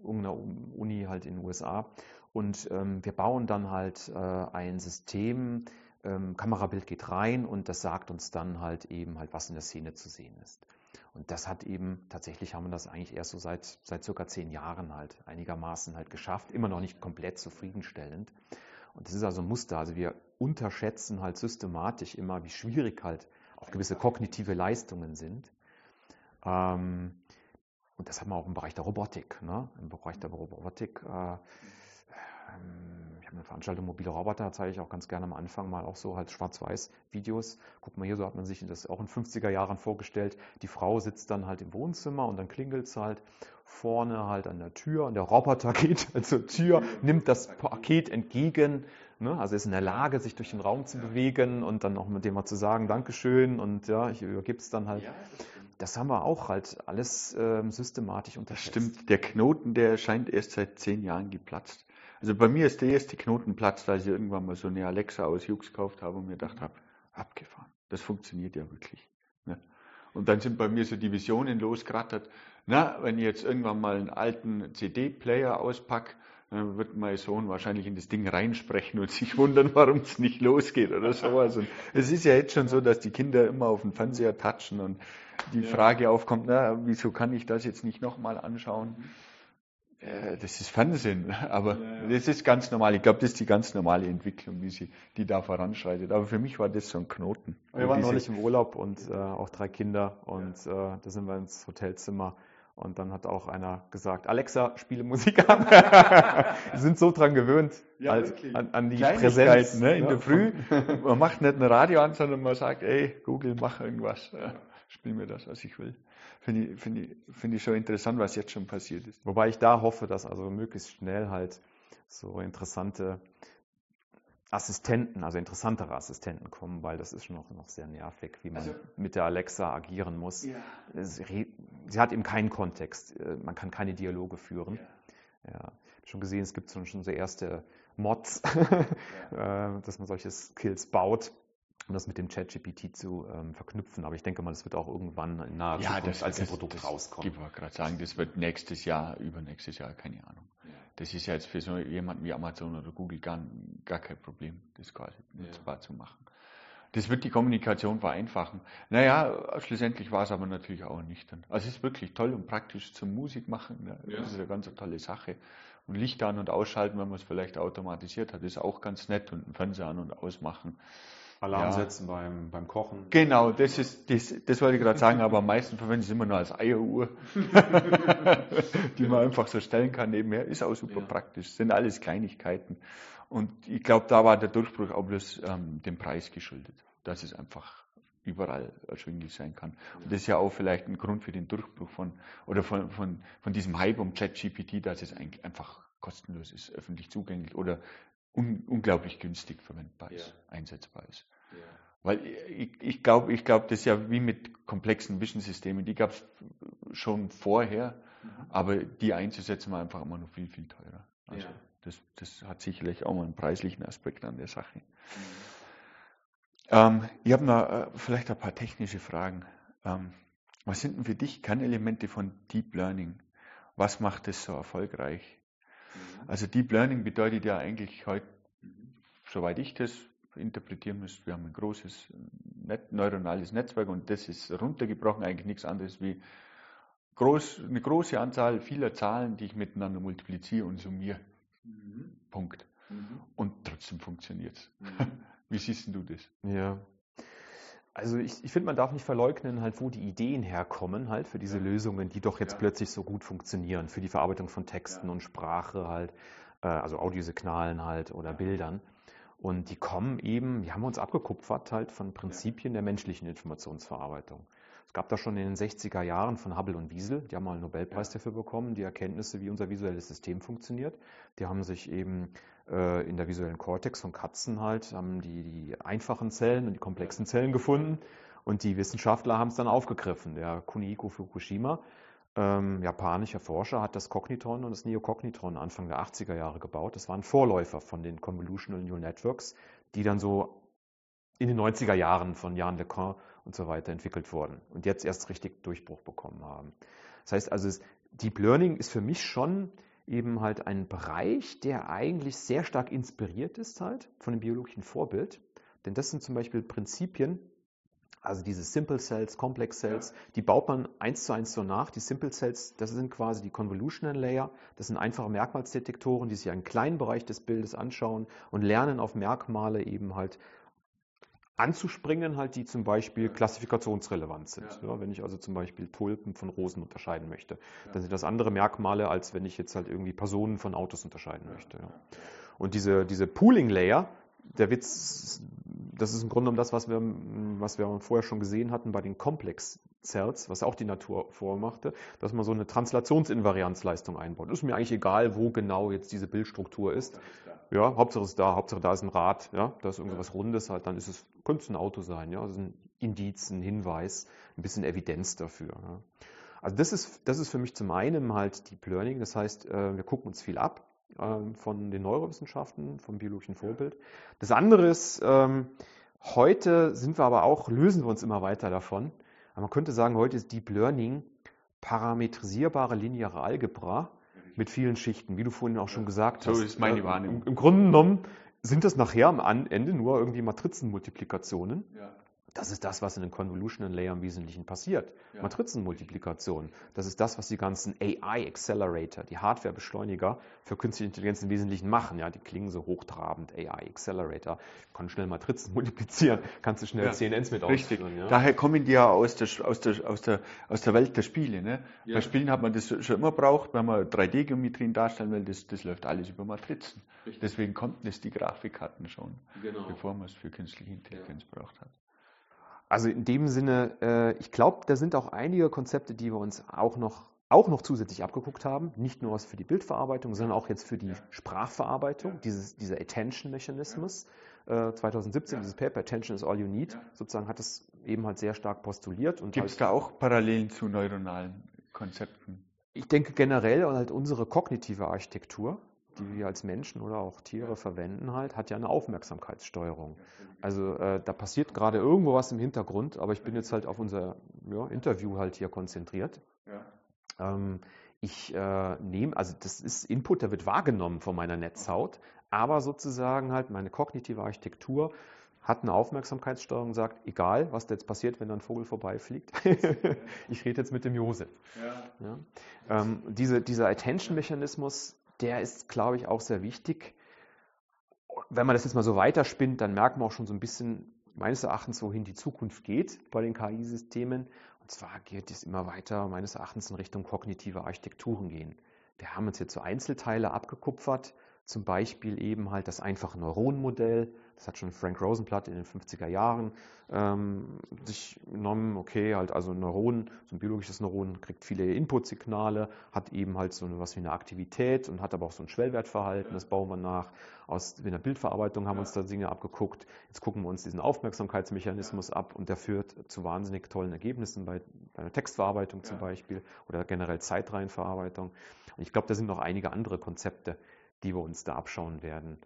irgendeiner Uni halt in den USA. Und ähm, wir bauen dann halt äh, ein System, ähm, Kamerabild geht rein und das sagt uns dann halt eben halt, was in der Szene zu sehen ist. Und das hat eben, tatsächlich haben wir das eigentlich erst so seit, seit circa zehn Jahren halt einigermaßen halt geschafft, immer noch nicht komplett zufriedenstellend. Und das ist also ein Muster. Also wir unterschätzen halt systematisch immer, wie schwierig halt auch gewisse kognitive Leistungen sind. Ähm, und das hat man auch im Bereich der Robotik. Ne? Im Bereich der Robotik äh, ähm, eine Veranstaltung mobile Roboter, zeige ich auch ganz gerne am Anfang mal auch so halt Schwarz-Weiß-Videos. Guck mal hier, so hat man sich das auch in 50er Jahren vorgestellt. Die Frau sitzt dann halt im Wohnzimmer und dann klingelt es halt vorne halt an der Tür und der Roboter geht halt zur Tür, nimmt das Paket entgegen, ne? also ist in der Lage, sich durch den Raum zu bewegen und dann auch mit dem mal zu sagen, Dankeschön und ja, ich übergebe es dann halt. Das haben wir auch halt alles ähm, systematisch unterschätzt. Stimmt, der Knoten, der scheint erst seit zehn Jahren geplatzt. Also bei mir ist der erste Knoten platzt, als ich irgendwann mal so eine Alexa aus Jux gekauft habe und mir gedacht habe, abgefahren. Das funktioniert ja wirklich. Ne? Und dann sind bei mir so die Visionen losgerattert. Na, wenn ich jetzt irgendwann mal einen alten CD-Player auspacke, dann wird mein Sohn wahrscheinlich in das Ding reinsprechen und sich wundern, warum es nicht losgeht oder sowas. Und es ist ja jetzt schon so, dass die Kinder immer auf den Fernseher touchen und die ja. Frage aufkommt, na, wieso kann ich das jetzt nicht nochmal anschauen? Äh, das ist Fernsehen, aber ja, ja. das ist ganz normal. Ich glaube, das ist die ganz normale Entwicklung, die, sie, die da voranschreitet. Aber für mich war das so ein Knoten. Wir waren neulich im Urlaub und äh, auch drei Kinder und ja. äh, da sind wir ins Hotelzimmer und dann hat auch einer gesagt, Alexa, spiele Musik an. Wir sind so dran gewöhnt ja, halt, an, an, die Präsenz. Ne, in ja. der Früh. Man macht nicht ein Radio an, sondern man sagt, ey, Google, mach irgendwas. Ja, spiel mir das, was ich will finde ich, find ich, find ich schon interessant, was jetzt schon passiert ist. Wobei ich da hoffe, dass also möglichst schnell halt so interessante Assistenten, also interessantere Assistenten kommen, weil das ist schon noch, noch sehr nervig, wie man also, mit der Alexa agieren muss. Ja. Sie, sie, hat eben keinen Kontext, äh, man kann keine Dialoge führen. Ja. ja. Schon gesehen, es gibt schon so erste Mods, ja. Äh, dass man solche Skills baut um das mit dem ChatGPT zu ähm, verknüpfen. Aber ich denke mal, das wird auch irgendwann in naher ja, Zukunft das, als das, ein Produkt das, rauskommen. Ich wollte gerade sagen, das wird nächstes Jahr, übernächstes Jahr, keine Ahnung. Das ist ja jetzt für so jemanden wie Amazon oder Google gar, gar kein Problem, das quasi nutzbar ja. zu machen. Das wird die Kommunikation vereinfachen. Naja, schlussendlich war es aber natürlich auch nicht. Also es ist wirklich toll und praktisch zum Musik machen. Ne? Das ja. ist eine ganz tolle Sache. Und Licht an und ausschalten, wenn man es vielleicht automatisiert hat, ist auch ganz nett und einen Fernseher an und ausmachen Alarm ja. setzen beim, beim Kochen. Genau, das ist das, das wollte ich gerade sagen, aber am meisten verwende ich es immer nur als Eieruhr, die man einfach so stellen kann nebenher. Ist auch super ja. praktisch. Sind alles Kleinigkeiten. Und ich glaube, da war der Durchbruch auch bloß ähm, dem Preis geschuldet, dass es einfach überall erschwinglich sein kann. Und das ist ja auch vielleicht ein Grund für den Durchbruch von oder von, von, von diesem Hype um ChatGPT, dass es eigentlich einfach kostenlos ist, öffentlich zugänglich oder un, unglaublich günstig verwendbar ist, ja. einsetzbar ist. Weil ich, ich glaube, ich glaube, das ist ja wie mit komplexen Vision-Systemen, die gab es schon vorher, mhm. aber die einzusetzen war einfach immer noch viel, viel teurer. Also ja. das, das hat sicherlich auch mal einen preislichen Aspekt an der Sache. Mhm. Ähm, ich habe noch äh, vielleicht ein paar technische Fragen. Ähm, was sind denn für dich Kernelemente von Deep Learning? Was macht es so erfolgreich? Also Deep Learning bedeutet ja eigentlich heute, soweit ich das interpretieren muss, wir haben ein großes Net neuronales Netzwerk und das ist runtergebrochen eigentlich nichts anderes wie groß, eine große Anzahl vieler Zahlen, die ich miteinander multipliziere und summiere. Mhm. Punkt. Mhm. Und trotzdem funktioniert es. Mhm. Wie siehst du das? Ja. Also ich, ich finde, man darf nicht verleugnen, halt, wo die Ideen herkommen, halt, für diese ja. Lösungen, die doch jetzt ja. plötzlich so gut funktionieren, für die Verarbeitung von Texten ja. und Sprache halt, äh, also Audiosignalen halt oder Bildern. Und die kommen eben, die haben uns abgekupfert halt von Prinzipien der menschlichen Informationsverarbeitung. Es gab da schon in den 60er Jahren von Hubble und Wiesel, die haben mal einen Nobelpreis dafür bekommen, die Erkenntnisse, wie unser visuelles System funktioniert. Die haben sich eben äh, in der visuellen Kortex von Katzen halt, haben die, die einfachen Zellen und die komplexen Zellen gefunden und die Wissenschaftler haben es dann aufgegriffen. Der Kunihiko Fukushima, ähm, japanischer Forscher, hat das Cognitron und das Neocognitron Anfang der 80er Jahre gebaut. Das waren Vorläufer von den Convolutional Neural Networks, die dann so in den 90er Jahren von Jan LeCun und so weiter entwickelt wurden und jetzt erst richtig Durchbruch bekommen haben. Das heißt also, Deep Learning ist für mich schon eben halt ein Bereich, der eigentlich sehr stark inspiriert ist halt von dem biologischen Vorbild. Denn das sind zum Beispiel Prinzipien, also diese Simple Cells, Complex Cells, die baut man eins zu eins so nach. Die Simple Cells, das sind quasi die Convolutional Layer. Das sind einfache Merkmalsdetektoren, die sich einen kleinen Bereich des Bildes anschauen und lernen auf Merkmale eben halt anzuspringen, halt, die zum Beispiel klassifikationsrelevant sind. Ja. Ja, wenn ich also zum Beispiel Tulpen von Rosen unterscheiden möchte, ja. dann sind das andere Merkmale, als wenn ich jetzt halt irgendwie Personen von Autos unterscheiden möchte. Und diese, diese Pooling-Layer, der Witz, das ist im Grunde genommen das, was wir, was wir vorher schon gesehen hatten bei den Complex Cells, was auch die Natur vormachte, dass man so eine Translationsinvarianzleistung einbaut. Ist mir eigentlich egal, wo genau jetzt diese Bildstruktur ist. Ja, Hauptsache ist da, Hauptsache da ist ein Rad, ja, da ist irgendwas Rundes halt, dann ist es, könnte es ein Auto sein, ja, das ist ein Indiz, ein Hinweis, ein bisschen Evidenz dafür. Ja. Also das ist, das ist für mich zum einen halt Deep Learning, das heißt, äh, wir gucken uns viel ab von den Neurowissenschaften, vom biologischen Vorbild. Das andere ist, ähm, heute sind wir aber auch, lösen wir uns immer weiter davon. Aber man könnte sagen, heute ist Deep Learning parametrisierbare lineare Algebra mit vielen Schichten, wie du vorhin auch schon gesagt so hast. So ist meine Wahrnehmung. Im, Im Grunde genommen sind das nachher am Ende nur irgendwie Matrizenmultiplikationen. Ja. Das ist das, was in den Convolutional Layer im Wesentlichen passiert. Ja. Matrizenmultiplikation. Das ist das, was die ganzen AI Accelerator, die Hardwarebeschleuniger für künstliche Intelligenz im Wesentlichen machen. Ja, die klingen so hochtrabend. AI Accelerator. Kann schnell Matrizen multiplizieren. Kannst du schnell ja. CNNs mit Richtig. Ja. Daher kommen die ja aus der, aus der, aus der, aus der Welt der Spiele. Ne? Ja. Bei Spielen hat man das schon immer braucht, wenn man 3D-Geometrien darstellen will. Das, das läuft alles über Matrizen. Richtig. Deswegen konnten es die Grafikkarten schon, genau. bevor man es für künstliche Intelligenz braucht hat. Also in dem Sinne, äh, ich glaube, da sind auch einige Konzepte, die wir uns auch noch, auch noch zusätzlich abgeguckt haben. Nicht nur für die Bildverarbeitung, sondern auch jetzt für die Sprachverarbeitung, dieses, dieser Attention-Mechanismus. Äh, 2017, dieses Paper Attention is all you need, sozusagen hat es eben halt sehr stark postuliert. Gibt es halt, da auch Parallelen zu neuronalen Konzepten? Ich denke generell halt unsere kognitive Architektur, die wir als Menschen oder auch Tiere verwenden, halt, hat ja eine Aufmerksamkeitssteuerung. Also äh, da passiert gerade irgendwo was im Hintergrund, aber ich bin jetzt halt auf unser ja, Interview halt hier konzentriert. Ja. Ähm, ich äh, nehme, also das ist Input, der wird wahrgenommen von meiner Netzhaut, aber sozusagen halt meine kognitive Architektur hat eine Aufmerksamkeitssteuerung und sagt, egal, was da jetzt passiert, wenn da ein Vogel vorbeifliegt, ich rede jetzt mit dem Josef. Ja. Ja. Ähm, diese, dieser Attention-Mechanismus, der ist, glaube ich, auch sehr wichtig. Wenn man das jetzt mal so weiterspinnt, dann merkt man auch schon so ein bisschen, meines Erachtens, wohin die Zukunft geht bei den KI-Systemen. Und zwar geht es immer weiter, meines Erachtens, in Richtung kognitive Architekturen gehen. Wir haben uns jetzt so Einzelteile abgekupfert, zum Beispiel eben halt das einfache Neuronenmodell. Das hat schon Frank Rosenblatt in den 50er Jahren ähm, sich genommen. Okay, halt also ein Neuron, so ein biologisches Neuron kriegt viele Inputsignale, hat eben halt so was wie eine Aktivität und hat aber auch so ein Schwellwertverhalten. Das bauen wir nach. Aus in der Bildverarbeitung haben wir uns da Dinge abgeguckt. Jetzt gucken wir uns diesen Aufmerksamkeitsmechanismus ab und der führt zu wahnsinnig tollen Ergebnissen bei, bei einer Textverarbeitung zum Beispiel oder generell Zeitreihenverarbeitung. Und ich glaube, da sind noch einige andere Konzepte, die wir uns da abschauen werden.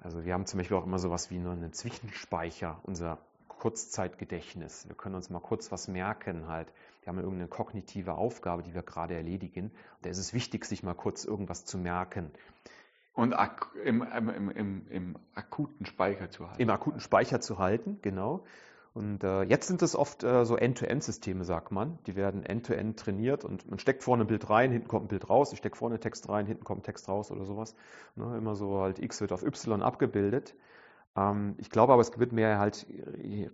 Also wir haben zum Beispiel auch immer sowas wie nur einen Zwischenspeicher, unser Kurzzeitgedächtnis. Wir können uns mal kurz was merken halt. Wir haben irgendeine kognitive Aufgabe, die wir gerade erledigen. da ist es wichtig, sich mal kurz irgendwas zu merken. Und im, im, im, im akuten Speicher zu halten. Im akuten Speicher zu halten, genau. Und äh, jetzt sind es oft äh, so End-to-End-Systeme, sagt man. Die werden End-to-End -End trainiert und man steckt vorne ein Bild rein, hinten kommt ein Bild raus. Ich stecke vorne Text rein, hinten kommt Text raus oder sowas. Ne, immer so halt X wird auf Y abgebildet. Ähm, ich glaube aber, es wird mehr halt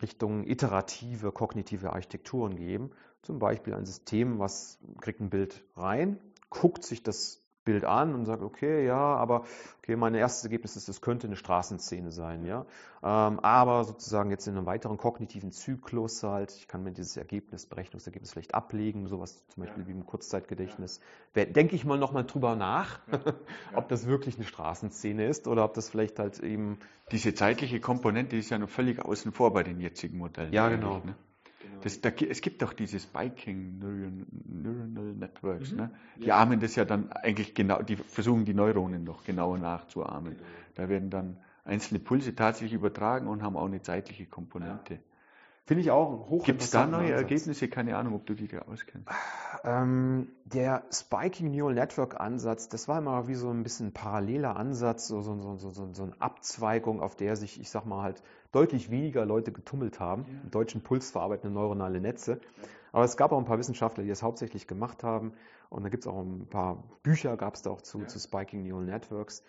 Richtung iterative kognitive Architekturen geben. Zum Beispiel ein System, was kriegt ein Bild rein, guckt sich das Bild an und sagt, okay, ja, aber okay, mein erstes Ergebnis ist, es könnte eine Straßenszene sein, ja. Ähm, aber sozusagen jetzt in einem weiteren kognitiven Zyklus halt, ich kann mir dieses Ergebnis, Berechnungsergebnis vielleicht ablegen, sowas zum Beispiel ja. wie im Kurzzeitgedächtnis. Ja. Denke ich mal nochmal drüber nach, ja. ob das wirklich eine Straßenszene ist oder ob das vielleicht halt eben. Diese zeitliche Komponente ist ja noch völlig außen vor bei den jetzigen Modellen. Ja, genau. Ne? Das, da, es gibt doch diese Spiking Neuronal Networks, mhm. ne? die ja. ahmen das ja dann eigentlich genau, die versuchen die Neuronen noch genauer nachzuahmen. Genau. Da werden dann einzelne Pulse tatsächlich übertragen und haben auch eine zeitliche Komponente. Ja. Finde ich auch hoch. Gibt es da neue Ansatz. Ergebnisse? Keine Ahnung, ob du die da auskennst. Ähm, der Spiking Neural Network Ansatz, das war immer wie so ein bisschen ein paralleler Ansatz, so, so, so, so, so eine Abzweigung, auf der sich, ich sag mal halt, deutlich weniger Leute getummelt haben. Ja. Im deutschen Puls verarbeitende neuronale Netze. Aber es gab auch ein paar Wissenschaftler, die das hauptsächlich gemacht haben. Und da gibt es auch ein paar Bücher, gab es da auch zu, ja. zu Spiking Neural Networks.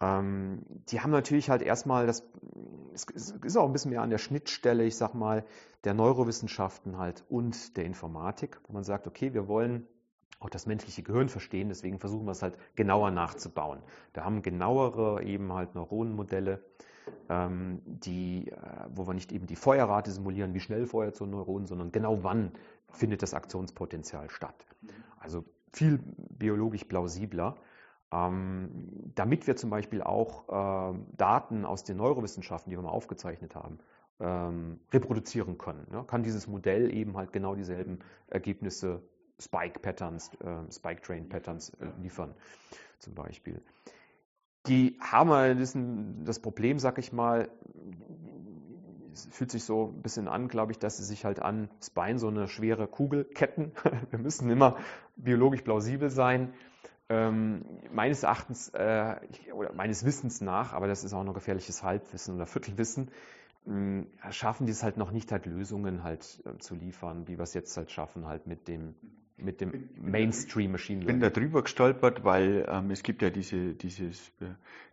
Ähm, die haben natürlich halt erstmal das, es ist auch ein bisschen mehr an der Schnittstelle, ich sag mal, der Neurowissenschaften halt und der Informatik, wo man sagt, okay, wir wollen auch das menschliche Gehirn verstehen, deswegen versuchen wir es halt genauer nachzubauen. Wir haben genauere eben halt Neuronenmodelle, ähm, die, äh, wo wir nicht eben die Feuerrate simulieren, wie schnell feuert so ein Neuron, sondern genau wann findet das Aktionspotenzial statt. Also viel biologisch plausibler. Ähm, damit wir zum Beispiel auch äh, Daten aus den Neurowissenschaften, die wir mal aufgezeichnet haben, ähm, reproduzieren können. Ja? Kann dieses Modell eben halt genau dieselben Ergebnisse, Spike-Patterns, äh, Spike-Train-Patterns äh, liefern, zum Beispiel. Die haben halt das Problem, sag ich mal, fühlt sich so ein bisschen an, glaube ich, dass sie sich halt an Spine so eine schwere Kugel ketten. Wir müssen immer biologisch plausibel sein. Ähm, meines Erachtens äh, oder meines Wissens nach, aber das ist auch noch gefährliches Halbwissen oder Viertelwissen, mh, schaffen die es halt noch nicht halt Lösungen halt äh, zu liefern, wie wir es jetzt halt schaffen halt mit dem mit dem Mainstream Machine Learning. Ich bin da drüber gestolpert, weil ähm, es gibt ja diese, dieses, äh,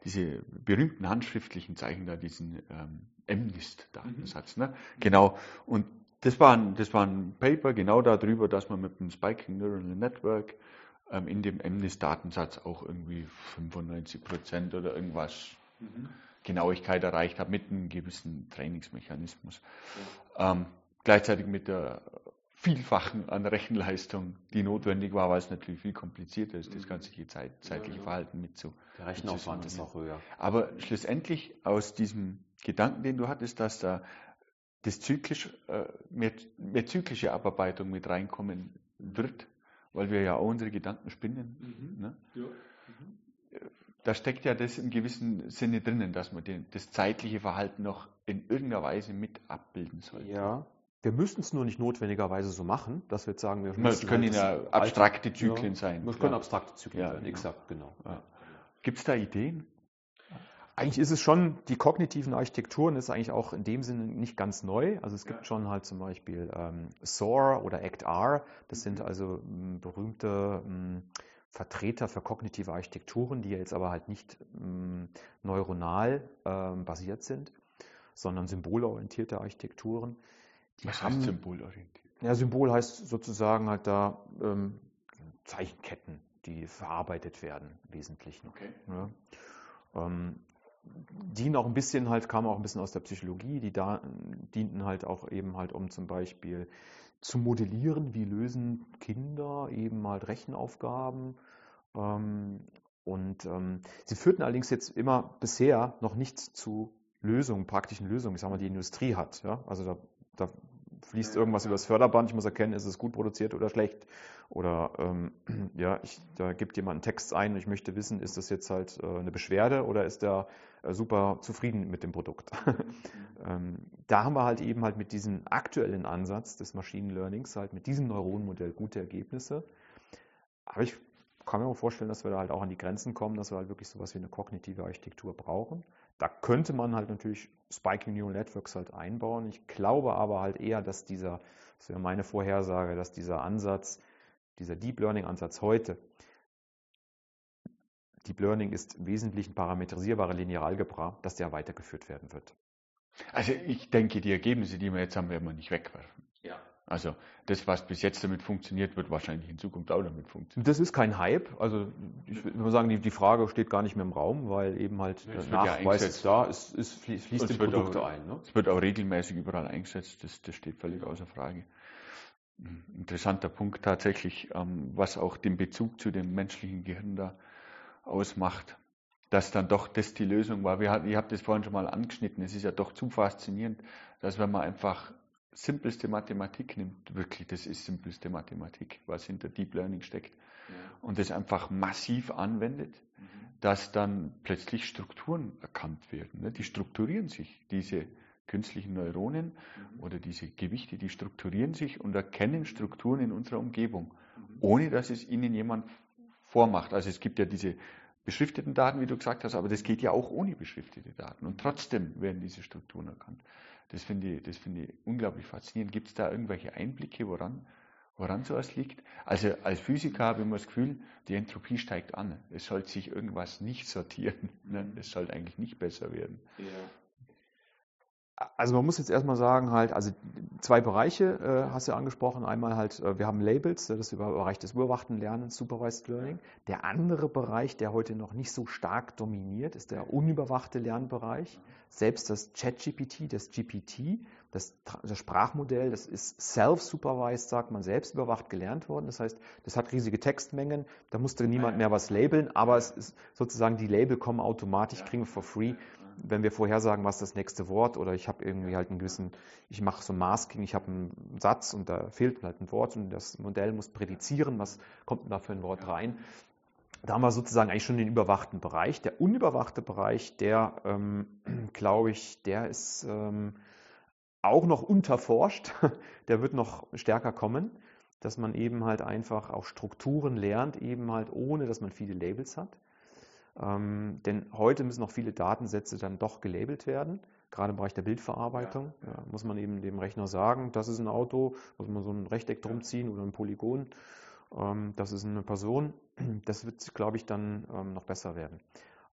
diese berühmten handschriftlichen Zeichen da, diesen ähm, MNIST-Datensatz. Mhm. Ne? Genau. Und das war, ein, das war ein Paper genau darüber, dass man mit dem Spiking Neural Network ähm, in dem MNIST-Datensatz auch irgendwie 95 Prozent oder irgendwas mhm. Genauigkeit erreicht hat mit einem gewissen Trainingsmechanismus. Ja. Ähm, gleichzeitig mit der Vielfachen an Rechenleistung, die notwendig war, weil es natürlich viel komplizierter ist, das mhm. ganze Zeit, zeitliche Verhalten mit zu. Der Rechenaufwand ist auch höher. Aber schlussendlich aus diesem Gedanken, den du hattest, dass da das zyklisch, äh, mehr, mehr zyklische Abarbeitung mit reinkommen wird, weil wir ja auch unsere Gedanken spinnen. Mhm. Ne? Ja. Mhm. Da steckt ja das im gewissen Sinne drinnen, dass man den, das zeitliche Verhalten noch in irgendeiner Weise mit abbilden sollte. Ja, wir müssen es nur nicht notwendigerweise so machen, dass wir jetzt sagen, wir müssen. Es können halt ja abstrakte Zyklen ja, sein. Es können ja. abstrakte Zyklen ja, sein, exakt, genau. Gibt es da Ideen? Eigentlich ist es schon, die kognitiven Architekturen ist eigentlich auch in dem Sinne nicht ganz neu. Also es gibt ja. schon halt zum Beispiel ähm, SOAR oder ACT-R. Das mhm. sind also m, hm, berühmte m, hm, Vertreter für kognitive Architekturen, die jetzt aber halt nicht m, hm, neuronal ähm, basiert sind, sondern symbolorientierte Architekturen. Die Was haben, heißt symbolorientiert? Ja, Symbol heißt sozusagen halt da ähm, Zeichenketten, die verarbeitet werden, im Wesentlichen. Okay. Ja. Ähm, dienen auch ein bisschen halt, kamen auch ein bisschen aus der Psychologie, die da, dienten halt auch eben halt, um zum Beispiel zu modellieren, wie lösen Kinder eben halt Rechenaufgaben. Ähm, und ähm, sie führten allerdings jetzt immer bisher noch nicht zu Lösungen, praktischen Lösungen, ich sag mal, die Industrie hat. Ja? Also da, da fließt irgendwas übers Förderband, ich muss erkennen, ist es gut produziert oder schlecht. Oder ähm, ja, ich, da gibt jemand einen Text ein und ich möchte wissen, ist das jetzt halt äh, eine Beschwerde oder ist der äh, super zufrieden mit dem Produkt? ähm, da haben wir halt eben halt mit diesem aktuellen Ansatz des Machine Learnings halt mit diesem Neuronenmodell gute Ergebnisse. Aber ich kann mir auch vorstellen, dass wir da halt auch an die Grenzen kommen, dass wir halt wirklich sowas wie eine kognitive Architektur brauchen. Da könnte man halt natürlich Spiking Neural Networks halt einbauen. Ich glaube aber halt eher, dass dieser, das wäre meine Vorhersage, dass dieser Ansatz, dieser Deep Learning Ansatz heute, Deep Learning ist im Wesentlichen parametrisierbare Linearalgebra, dass der weitergeführt werden wird. Also ich denke, die Ergebnisse, die wir jetzt haben, werden wir nicht wegwerfen. Also das, was bis jetzt damit funktioniert, wird wahrscheinlich in Zukunft auch damit funktionieren. Das ist kein Hype. Also ich würde sagen, die, die, Frage steht gar nicht mehr im Raum, weil eben halt ja, Nachweis ja ist da, es, es fließt in Produkte auch, ein. Ne? Es wird auch regelmäßig überall eingesetzt, das, das steht völlig außer Frage. Interessanter Punkt tatsächlich, ähm, was auch den Bezug zu dem menschlichen Gehirn da ausmacht dass dann doch das die Lösung war. Wir ich habe das vorhin schon mal angeschnitten. Es ist ja doch zu faszinierend, dass wenn man einfach simpelste Mathematik nimmt, wirklich, das ist simpelste Mathematik, was hinter Deep Learning steckt, ja. und das einfach massiv anwendet, mhm. dass dann plötzlich Strukturen erkannt werden. Ne? Die strukturieren sich, diese künstlichen Neuronen mhm. oder diese Gewichte, die strukturieren sich und erkennen Strukturen in unserer Umgebung, mhm. ohne dass es ihnen jemand vormacht. Also es gibt ja diese beschrifteten Daten, wie du gesagt hast, aber das geht ja auch ohne beschriftete Daten. Und trotzdem werden diese Strukturen erkannt. Das finde ich, das finde ich unglaublich faszinierend. Gibt es da irgendwelche Einblicke, woran, woran sowas liegt? Also als Physiker habe ich immer das Gefühl, die Entropie steigt an. Es sollte sich irgendwas nicht sortieren. Ne? Es sollte eigentlich nicht besser werden. Ja. Also man muss jetzt erstmal sagen, halt, also zwei Bereiche äh, hast du ja angesprochen. Einmal halt, äh, wir haben Labels, das ist der Bereich des überwachten Lernens, Supervised Learning. Der andere Bereich, der heute noch nicht so stark dominiert, ist der unüberwachte Lernbereich. Selbst das ChatGPT, das GPT, das, das Sprachmodell, das ist self-supervised, sagt man, selbst überwacht gelernt worden. Das heißt, das hat riesige Textmengen, da musste niemand mehr was labeln, aber es ist sozusagen, die Label kommen automatisch, kriegen wir for free wenn wir vorhersagen, was das nächste Wort oder ich habe irgendwie halt einen gewissen, ich mache so ein Masking, ich habe einen Satz und da fehlt halt ein Wort und das Modell muss prädizieren, was kommt denn da für ein Wort rein. Da haben wir sozusagen eigentlich schon den überwachten Bereich. Der unüberwachte Bereich, der, ähm, glaube ich, der ist ähm, auch noch unterforscht. Der wird noch stärker kommen, dass man eben halt einfach auch Strukturen lernt, eben halt ohne, dass man viele Labels hat. Ähm, denn heute müssen noch viele Datensätze dann doch gelabelt werden, gerade im Bereich der Bildverarbeitung. Ja. Ja, muss man eben dem Rechner sagen, das ist ein Auto, muss man so ein Rechteck drum ziehen oder ein Polygon, ähm, das ist eine Person. Das wird, glaube ich, dann ähm, noch besser werden.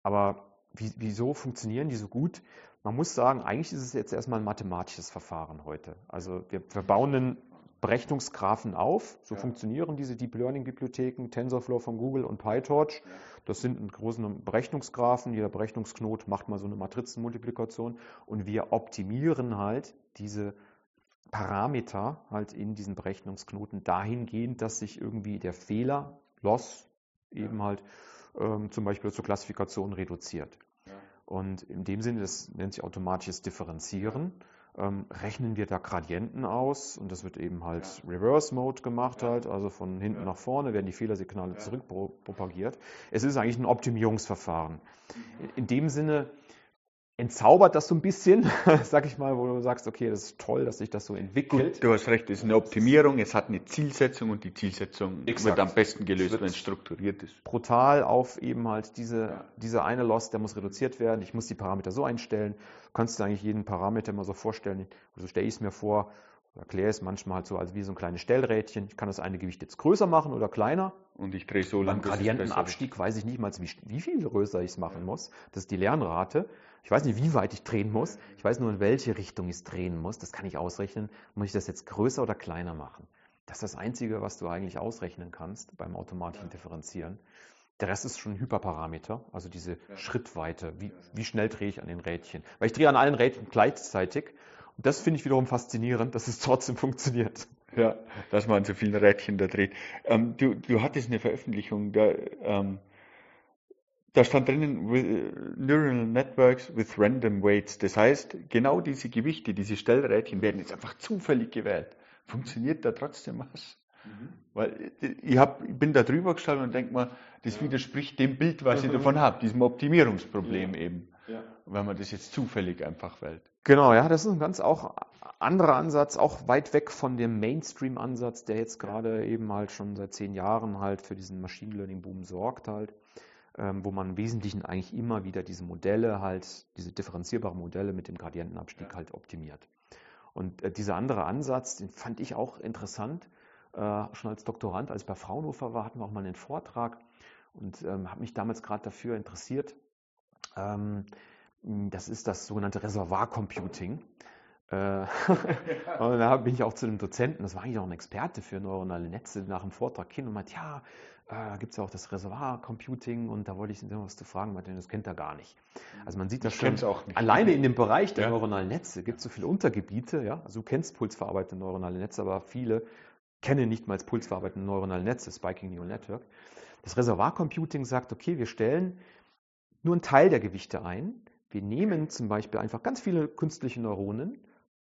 Aber wie, wieso funktionieren die so gut? Man muss sagen, eigentlich ist es jetzt erstmal ein mathematisches Verfahren heute. Also wir, wir bauen einen Berechnungsgraphen auf. So ja. funktionieren diese Deep Learning Bibliotheken, TensorFlow von Google und PyTorch. Ja. Das sind ein großer Berechnungsgraphen. Jeder Berechnungsknot macht mal so eine Matrizenmultiplikation und wir optimieren halt diese Parameter halt in diesen Berechnungsknoten dahingehend, dass sich irgendwie der Fehler, Loss, eben ja. halt ähm, zum Beispiel zur Klassifikation reduziert. Und in dem Sinne, das nennt sich automatisches Differenzieren ähm, rechnen wir da Gradienten aus und das wird eben halt ja. Reverse Mode gemacht ja. halt, also von hinten ja. nach vorne werden die Fehlersignale zurückpropagiert. Es ist eigentlich ein Optimierungsverfahren. In dem Sinne entzaubert das so ein bisschen, sag ich mal, wo du sagst, okay, das ist toll, dass sich das so entwickelt. Gut, du hast recht, es ist eine Optimierung, es hat eine Zielsetzung und die Zielsetzung Exakt. wird am besten gelöst, wenn es strukturiert ist. Brutal auf eben halt diese, ja. dieser eine Loss, der muss reduziert werden, ich muss die Parameter so einstellen, du kannst dir eigentlich jeden Parameter mal so vorstellen, so stelle ich es mir vor, Ich erkläre es manchmal halt so als wie so ein kleines Stellrädchen. Ich kann das eine Gewicht jetzt größer machen oder kleiner. Und ich drehe so Beim lang, bis es besser Gradientenabstieg weiß ich nicht mal, wie, wie viel größer ich es machen muss. Das ist die Lernrate. Ich weiß nicht, wie weit ich drehen muss. Ich weiß nur, in welche Richtung ich es drehen muss. Das kann ich ausrechnen. Muss ich das jetzt größer oder kleiner machen? Das ist das Einzige, was du eigentlich ausrechnen kannst beim automatischen Differenzieren. Der Rest ist schon ein Hyperparameter, also diese Schrittweite. Wie, wie schnell drehe ich an den Rädchen? Weil ich drehe an allen Rädchen gleichzeitig. Das finde ich wiederum faszinierend, dass es trotzdem funktioniert. Ja, dass man an so vielen Rädchen da dreht. Ähm, du, du hattest eine Veröffentlichung, da, ähm, da stand drinnen with- Neural Networks with Random Weights. Das heißt, genau diese Gewichte, diese Stellrädchen werden jetzt einfach zufällig gewählt. Funktioniert da trotzdem was? Weil äh, ich, hab, ich bin da drüber gestanden und denke mal, das widerspricht dem Bild, was ich davon habe, diesem Optimierungsproblem eben, wenn man das jetzt zufällig einfach wählt. Genau, ja, das ist ein ganz auch anderer Ansatz, auch weit weg von dem Mainstream-Ansatz, der jetzt gerade eben halt schon seit zehn Jahren halt für diesen Machine Learning-Boom sorgt halt, ähm, wo man im Wesentlichen eigentlich immer wieder diese Modelle halt, diese differenzierbaren Modelle mit dem Gradientenabstieg halt optimiert. Und äh, dieser andere Ansatz, den fand ich auch interessant, äh, schon als Doktorand, als ich bei Fraunhofer war, hatten wir auch mal einen Vortrag und ähm, habe mich damals gerade dafür interessiert. Ähm, das ist das sogenannte Reservoir-Computing. Äh, und da bin ich auch zu einem Dozenten, das war eigentlich auch ein Experte für neuronale Netze, nach dem Vortrag hin und meinte, ja, äh, gibt es ja auch das Reservoir-Computing und da wollte ich ihn was zu fragen, meinte, das kennt er gar nicht. Also man sieht das Ich schon, auch nicht. alleine in dem Bereich der Ja. neuronalen Netze gibt es so viele Untergebiete, ja, also du kennst pulsverarbeitende neuronale Netze, aber viele kennen nicht mal pulsverarbeitende neuronale Netze, Spiking Neural Network. Das Reservoir-Computing sagt, okay, wir stellen nur einen Teil der Gewichte ein. Wir nehmen zum Beispiel einfach ganz viele künstliche Neuronen,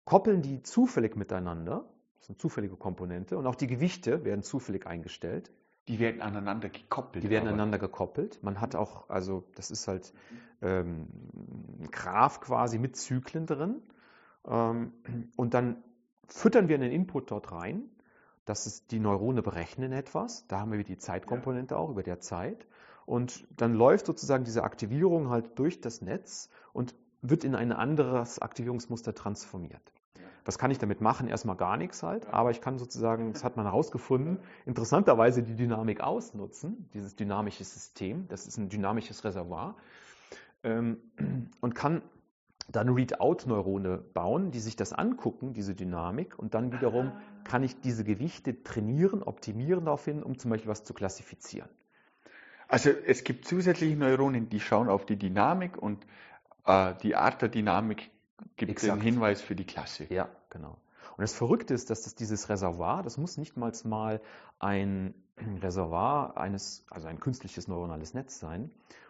koppeln die zufällig miteinander, das ist eine zufällige Komponente, und auch die Gewichte werden zufällig eingestellt. Die werden aneinander gekoppelt. Die werden aber- aneinander gekoppelt. Man hat auch, also das ist halt ähm, ein Graph quasi mit Zyklen drin. Ähm, und dann füttern wir einen Input dort rein. Das ist, die Neurone berechnen etwas. Da haben wir die Zeitkomponente auch über der Zeit. Und dann läuft sozusagen diese Aktivierung halt durch das Netz und wird in ein anderes Aktivierungsmuster transformiert. Was kann ich damit machen? Erstmal gar nichts halt, aber ich kann sozusagen, das hat man herausgefunden, interessanterweise die Dynamik ausnutzen, dieses dynamische System, das ist ein dynamisches Reservoir, ähm, und kann dann Readout-Neurone bauen, die sich das angucken, diese Dynamik, und dann wiederum kann ich diese Gewichte trainieren, optimieren darauf hin, um zum Beispiel was zu klassifizieren. Also es gibt zusätzliche Neuronen, die schauen auf die Dynamik und äh, die Art der Dynamik gibt Exakt. den Hinweis für die Klasse. Ja, genau. Und das Verrückte ist, dass das dieses Reservoir, das muss nicht mal mal ein Reservoir eines, also ein künstliches neuronales Netz sein,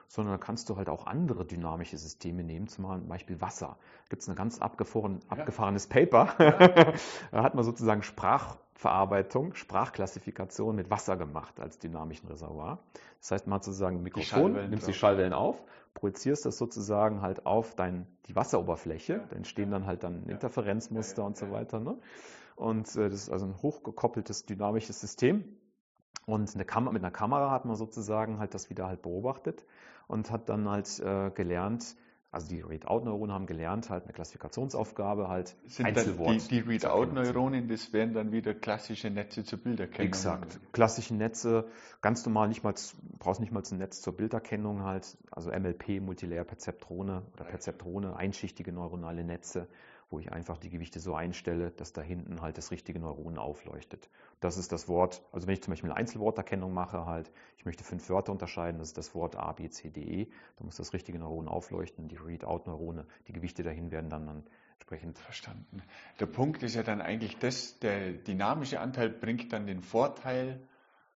sondern da kannst du halt auch andere dynamische Systeme nehmen, zum Beispiel Wasser. Da gibt es ein ganz abgefahren, abgefahrenes Paper. da hat man sozusagen Sprachverarbeitung, Sprachklassifikation mit Wasser gemacht als dynamischen Reservoir. Das heißt, man hat sozusagen ein Mikrofon, Schallwellen nimmst die. Schallwellen auf, projizierst das sozusagen halt auf dein, die Wasseroberfläche, da entstehen dann halt dann Interferenzmuster und so weiter. Ne? Und äh, das ist also ein hochgekoppeltes dynamisches System. Und eine Kam mit einer Kamera hat man sozusagen halt das wieder halt beobachtet und hat dann halt äh, gelernt, also die Readout-Neuronen haben gelernt, halt eine Klassifikationsaufgabe halt Sind Einzelwort die, die. Readout-Neuronen, das wären dann wieder klassische Netze zur Bilderkennung. Exakt. Klassische Netze, ganz normal, nicht mal, brauchst nicht mal ein Netz zur Bilderkennung halt, also MLP, Multilayer Perzeptrone oder Perzeptrone, einschichtige neuronale Netze, wo ich einfach die Gewichte so einstelle, dass da hinten halt das richtige Neuron aufleuchtet. Das ist das Wort, also wenn ich zum Beispiel eine Einzelworterkennung mache, halt, ich möchte fünf Wörter unterscheiden, das ist das Wort A, B, C, D, E, da muss das richtige Neuron aufleuchten, die Readout-Neurone, die Gewichte dahin werden dann, dann entsprechend Verstanden. Der Punkt ist ja dann eigentlich das, der dynamische Anteil bringt dann den Vorteil,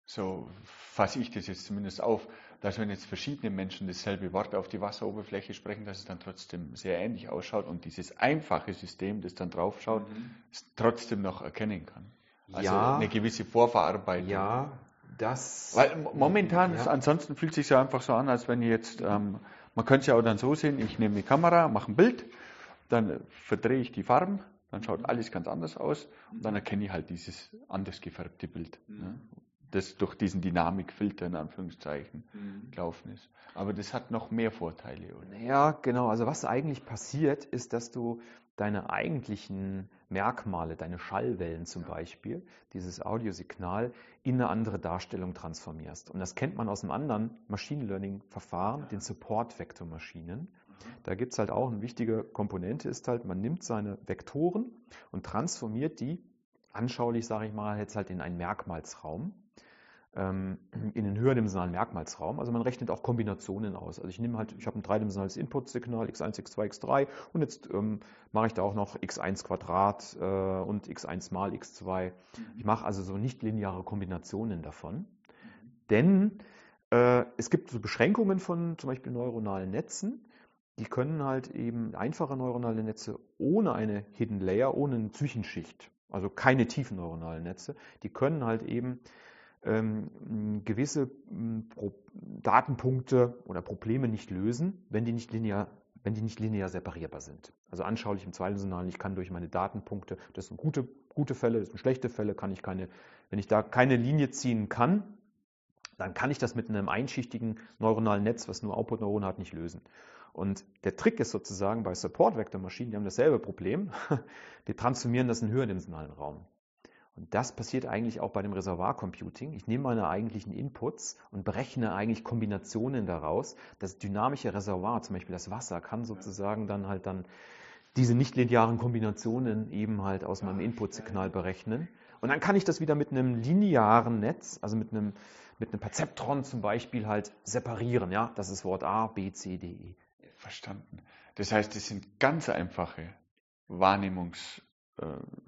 so fasse ich das jetzt zumindest auf, dass wenn jetzt verschiedene Menschen dasselbe Wort auf die Wasseroberfläche sprechen, dass es dann trotzdem sehr ähnlich ausschaut und dieses einfache System, das dann draufschaut, es trotzdem noch erkennen kann. Also Ja. eine gewisse Vorverarbeitung. Ja, das. Weil mo- momentan, Ja. ansonsten fühlt es sich ja einfach so an, als wenn jetzt, ähm, man könnte es ja auch dann so sehen, ich nehme die Kamera, mache ein Bild, dann äh, verdrehe ich die Farben, dann schaut alles ganz anders aus und dann erkenne ich halt dieses anders gefärbte Bild, ne, das durch diesen Dynamikfilter in Anführungszeichen gelaufen ist. Aber das hat noch mehr Vorteile, oder? Ja, genau. Also was eigentlich passiert, ist, dass du deine eigentlichen Merkmale, deine Schallwellen zum Beispiel, dieses Audiosignal in eine andere Darstellung transformierst. Und das kennt man aus einem anderen Machine Learning-Verfahren, den Support-Vektormaschinen. Da gibt es halt auch eine wichtige Komponente, ist halt, man nimmt seine Vektoren und transformiert die, anschaulich sage ich mal, jetzt halt in einen Merkmalsraum in den höherdimensionalen Merkmalsraum. Also man rechnet auch Kombinationen aus. Also ich nehme halt, ich habe ein dreidimensionales Inputsignal x1, x2, x3 und jetzt ähm, mache ich da auch noch x1 Quadrat äh, und x1 mal x2. Ich mache also so nicht lineare Kombinationen davon. Denn äh, es gibt so Beschränkungen von zum Beispiel neuronalen Netzen. Die können halt eben einfache neuronale Netze ohne eine Hidden Layer, ohne eine Zwischenschicht, also keine tiefen neuronalen Netze, die können halt eben ähm, gewisse ähm, Datenpunkte oder Probleme nicht lösen, wenn die nicht linear wenn die nicht linear separierbar sind. Also anschaulich im zweidimensionalen, ich kann durch meine Datenpunkte, das sind gute, gute Fälle, das sind schlechte Fälle, kann ich keine, wenn ich da keine Linie ziehen kann, dann kann ich das mit einem einschichtigen neuronalen Netz, was nur Output-Neuronen hat, nicht lösen. Und der Trick ist sozusagen bei Support-Vektor-Maschinen, die haben dasselbe Problem, die transformieren das in höherdimensionalen Raum. Und das passiert eigentlich auch bei dem Reservoir-Computing. Ich nehme meine eigentlichen Inputs und berechne eigentlich Kombinationen daraus. Das dynamische Reservoir, zum Beispiel das Wasser, kann sozusagen dann halt dann diese nichtlinearen Kombinationen eben halt aus meinem Inputsignal berechnen. Und dann kann ich das wieder mit einem linearen Netz, also mit einem, mit einem Perzeptron zum Beispiel halt separieren. Ja, das ist Wort A, B, C, D, E. Verstanden. Das heißt, es sind ganz einfache Wahrnehmungs-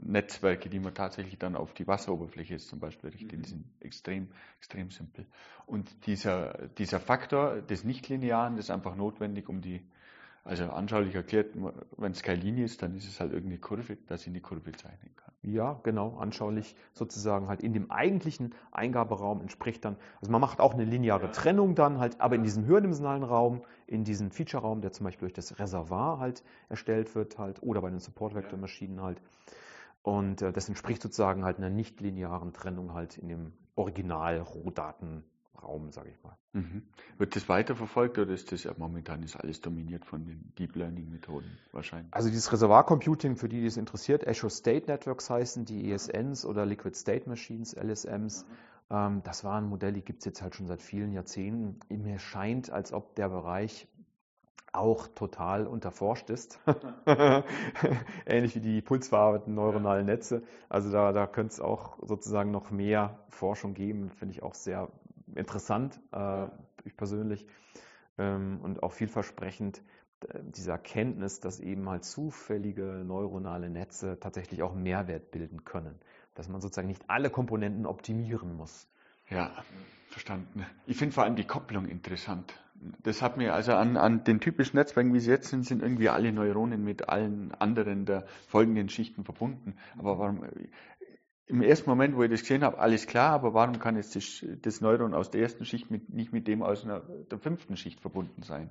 Netzwerke, die man tatsächlich dann auf die Wasseroberfläche jetzt zum Beispiel richtet, die sind extrem, extrem simpel. Und dieser, dieser Faktor des Nichtlinearen, das ist einfach notwendig, um die, also anschaulich erklärt, wenn es keine Linie ist, dann ist es halt irgendeine Kurve, dass ich eine Kurve zeichnen kann. Ja, genau, anschaulich sozusagen halt in dem eigentlichen Eingaberaum entspricht dann, also man macht auch eine lineare Trennung dann halt, aber in diesem höherdimensionalen Raum, in diesem Feature-Raum, der zum Beispiel durch das Reservoir halt erstellt wird halt oder bei den Support-Vektor-Maschinen halt. Und äh, das entspricht sozusagen halt einer nicht linearen Trennung halt in dem Original-Rohdaten Raum, sage ich mal. Mhm. Wird das weiterverfolgt oder ist das ja momentan ist alles dominiert von den Deep Learning Methoden wahrscheinlich? Also dieses Reservoir Computing, für die, die es interessiert, Azure State Networks heißen die ESNs oder Liquid State Machines, LSMs. Mhm. Ähm, das waren Modelle, die gibt es jetzt halt schon seit vielen Jahrzehnten. Mir scheint, als ob der Bereich auch total unterforscht ist. Ähnlich wie die pulsverarbeiteten neuronalen Netze. Also da, da könnte es auch sozusagen noch mehr Forschung geben, finde ich auch sehr interessant, äh, ich persönlich, ähm, und auch vielversprechend, diese Erkenntnis, dass eben halt zufällige neuronale Netze tatsächlich auch Mehrwert bilden können. Dass man sozusagen nicht alle Komponenten optimieren muss. Ja, verstanden. Ich finde vor allem die Kopplung interessant. Das hat mir also an, an den typischen Netzwerken, wie sie jetzt sind, sind irgendwie alle Neuronen mit allen anderen der folgenden Schichten verbunden. Aber warum, im ersten Moment, wo ich das gesehen habe, alles klar, aber warum kann jetzt das, Neuron aus der ersten Schicht mit, nicht mit dem aus einer, der fünften Schicht verbunden sein?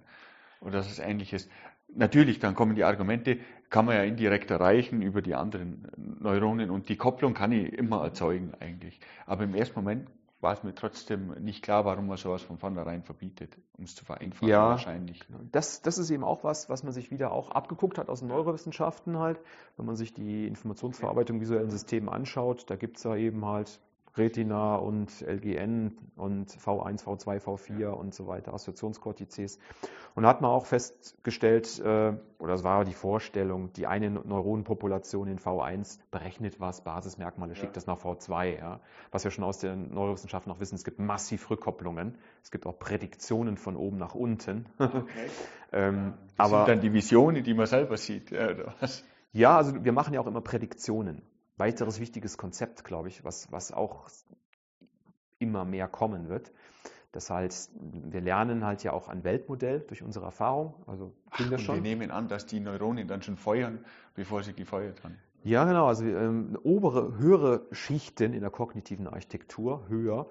Oder das ist ähnliches. Natürlich, dann kommen die Argumente, kann man ja indirekt erreichen über die anderen Neuronen und die Kopplung kann ich immer erzeugen eigentlich. Aber im ersten Moment war es mir trotzdem nicht klar, warum man sowas von vornherein verbietet, um es zu vereinfachen ja, wahrscheinlich. Das, das ist eben auch was, was man sich wieder auch abgeguckt hat aus den Neurowissenschaften halt. Wenn man sich die Informationsverarbeitung visuellen Systemen anschaut, da gibt es ja eben halt Retina und LGN und V1, V2, V4 und so weiter, Assoziationskortizes. Und da hat man auch festgestellt, äh, oder es war die Vorstellung, die eine Neuronenpopulation in V1 berechnet was, Basismerkmale, schickt ja. das nach V2. Ja. Was wir schon aus der Neurowissenschaft noch wissen, es gibt massiv Rückkopplungen, es gibt auch Prädiktionen von oben nach unten. Okay. ähm, das aber, sind dann die Visionen, die man selber sieht. Oder was? Ja, also wir machen ja auch immer Prädiktionen weiteres wichtiges Konzept, glaube ich, was, was auch immer mehr kommen wird. Das heißt, wir lernen halt ja auch ein Weltmodell durch unsere Erfahrung. Also Ach, wir schon. Wir nehmen an, dass die Neuronen dann schon feuern, bevor sie gefeuert haben. Ja, genau. Also ähm, obere, höhere Schichten in der kognitiven Architektur, höher,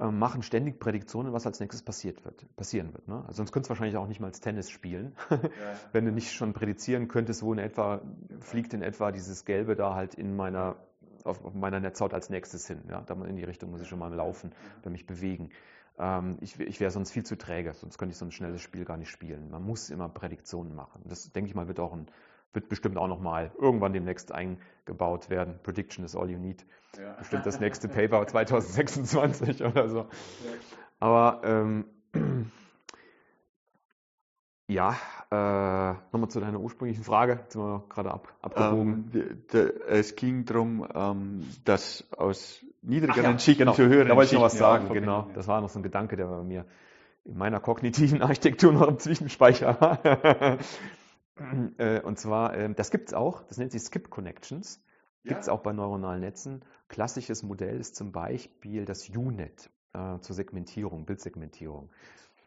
machen ständig Prädiktionen, was als nächstes passiert wird, passieren wird. Ne? Also sonst könntest du wahrscheinlich auch nicht mal als Tennis spielen, wenn du nicht schon prädizieren könntest, wo in etwa fliegt in etwa dieses Gelbe da halt in meiner auf, auf meiner Netzhaut als nächstes hin. Ja? Da in die Richtung muss ich schon mal laufen oder mich bewegen. Ähm, ich, ich wäre sonst viel zu träge, sonst könnte ich so ein schnelles Spiel gar nicht spielen. Man muss immer Prädiktionen machen. Das denke ich mal wird auch ein wird bestimmt auch nochmal irgendwann demnächst eingebaut werden. Prediction is all you need. Ja. Bestimmt das nächste Paper 2026 oder so. Ja. Aber ähm, ja, äh, nochmal zu deiner ursprünglichen Frage, jetzt sind wir gerade ab, abgebogen. Ähm, es ging darum, ähm, dass aus niedrigeren ja, Schichten genau. zu höheren Da wollte ich noch was sagen, genau. Das war noch so ein Gedanke, der bei mir in meiner kognitiven Architektur noch im Zwischenspeicher war. Äh, und zwar, ähm, das gibt es auch, das nennt sich Skip Connections. Gibt es ja. auch bei neuronalen Netzen. Klassisches Modell ist zum Beispiel das UNet äh, zur Segmentierung, Bildsegmentierung.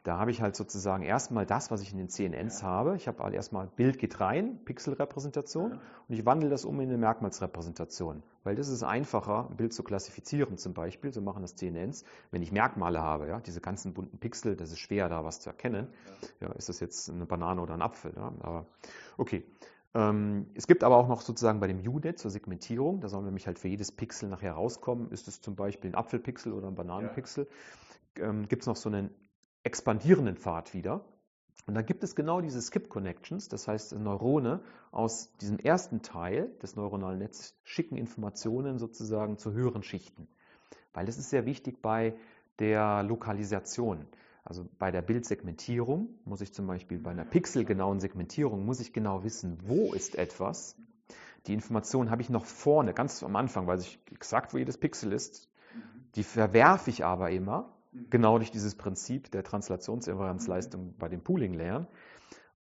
Da habe ich halt sozusagen erstmal das, was ich in den CNNs ja. habe. Ich habe halt erstmal Bild geht rein, Pixelrepräsentation, ja. und ich wandle das um in eine Merkmalsrepräsentation. Weil das ist einfacher, ein Bild zu klassifizieren zum Beispiel, so machen das CNNs. Wenn ich Merkmale habe, ja, diese ganzen bunten Pixel, das ist schwer, da was zu erkennen. Ja. ist das jetzt eine Banane oder ein Apfel? Ja? Aber okay. Ähm, es gibt aber auch noch sozusagen bei dem UNet zur Segmentierung, da soll nämlich halt für jedes Pixel nachher rauskommen, ist es zum Beispiel ein Apfelpixel oder ein Bananenpixel, ähm, gibt es noch so einen expandierenden Pfad wieder. Und da gibt es genau diese Skip Connections, das heißt Neurone aus diesem ersten Teil des neuronalen Netzes schicken Informationen sozusagen zu höheren Schichten. Weil das ist sehr wichtig bei der Lokalisation. Also bei der Bildsegmentierung muss ich zum Beispiel bei einer pixelgenauen Segmentierung muss ich genau wissen, wo ist etwas. Die Information habe ich noch vorne, ganz am Anfang, weiß ich exakt, wo jedes Pixel ist. Die verwerfe ich aber immer Genau durch dieses Prinzip der Translationsinvarianzleistung bei den Pooling-Layern.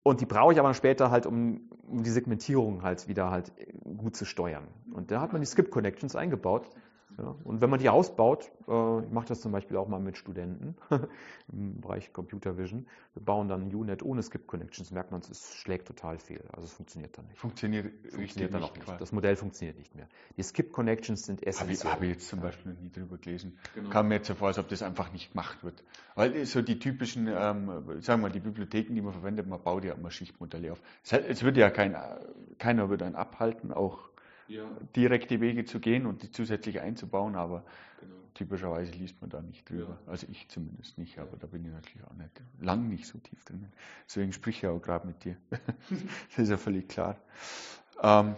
Und die brauche ich aber später halt, um, um die Segmentierung halt wieder halt gut zu steuern. Und da hat man die Skip-Connections eingebaut, ja, und wenn man die ausbaut, äh, ich mache das zum Beispiel auch mal mit Studenten im Bereich Computer Vision, wir bauen dann ein UNet ohne Skip Connections, merkt man, es schlägt total fehl. Also es funktioniert dann nicht. Funktioniert, funktioniert dann auch nicht. Das Modell funktioniert nicht mehr. Die Skip Connections sind essentiell. Habe ich, hab ich jetzt zum Beispiel noch nie drüber gelesen. Genau. Kam mir jetzt so vor, als ob das einfach nicht gemacht wird. Weil so die typischen, ähm, sagen wir mal, die Bibliotheken, die man verwendet, man baut ja immer Schichtmodelle auf. Es wird ja kein, keiner wird einen abhalten, auch ja. direkte Wege zu gehen und die zusätzlich einzubauen, aber genau. typischerweise liest man da nicht drüber. Ja. Also ich zumindest nicht, aber da bin ich natürlich auch nicht, lang nicht so tief drin. Deswegen sprich ich auch gerade mit dir. das ist ja völlig klar. Ähm,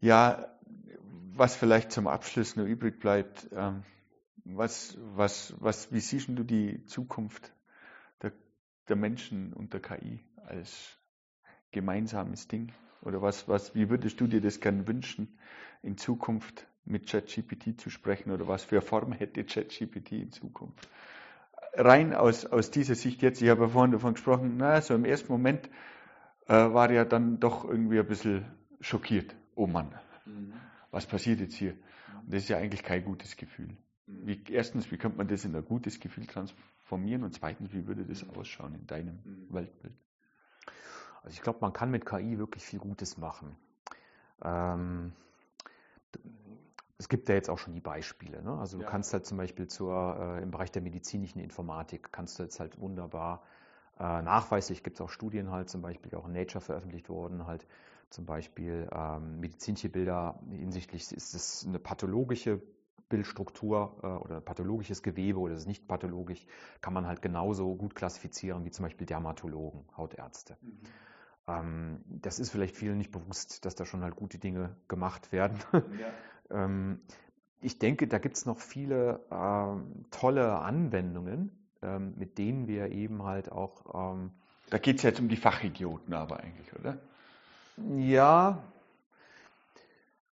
ja, was vielleicht zum Abschluss nur übrig bleibt, ähm, was, was, was, wie siehst du die Zukunft der, der Menschen und der KI als gemeinsames Ding? Oder was, was, wie würdest du dir das gern wünschen, in Zukunft mit ChatGPT zu sprechen? Oder was für eine Form hätte ChatGPT in Zukunft? Rein aus, aus dieser Sicht jetzt, ich habe ja vorhin davon gesprochen, na, so im ersten Moment äh, war ja dann doch irgendwie ein bisschen schockiert. Oh Mann, mhm. was passiert jetzt hier? Und das ist ja eigentlich kein gutes Gefühl. Mhm. Wie, erstens, wie könnte man das in ein gutes Gefühl transformieren? Und zweitens, wie würde das mhm. ausschauen in deinem mhm. Weltbild? Also ich glaube, man kann mit KI wirklich viel Gutes machen. Ähm, es gibt ja jetzt auch schon die Beispiele. Ne? Also du ja. kannst halt zum Beispiel zur, äh, im Bereich der medizinischen Informatik, kannst du jetzt halt wunderbar äh, nachweislich, gibt es auch Studien halt zum Beispiel, auch in Nature veröffentlicht worden, halt zum Beispiel ähm, medizinische Bilder hinsichtlich, ist es eine pathologische Bildstruktur äh, oder pathologisches Gewebe oder ist es nicht pathologisch, kann man halt genauso gut klassifizieren wie zum Beispiel Dermatologen, Hautärzte. Mhm. Ähm, das ist vielleicht vielen nicht bewusst, dass da schon halt gute Dinge gemacht werden. Ja. ähm, ich denke, da gibt es noch viele ähm, tolle Anwendungen, ähm, mit denen wir eben halt auch. Ähm, da geht es jetzt um die Fachidioten aber eigentlich, oder? Ja,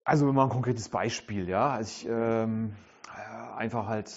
also mal ein konkretes Beispiel, ja. Also ich, ähm, einfach halt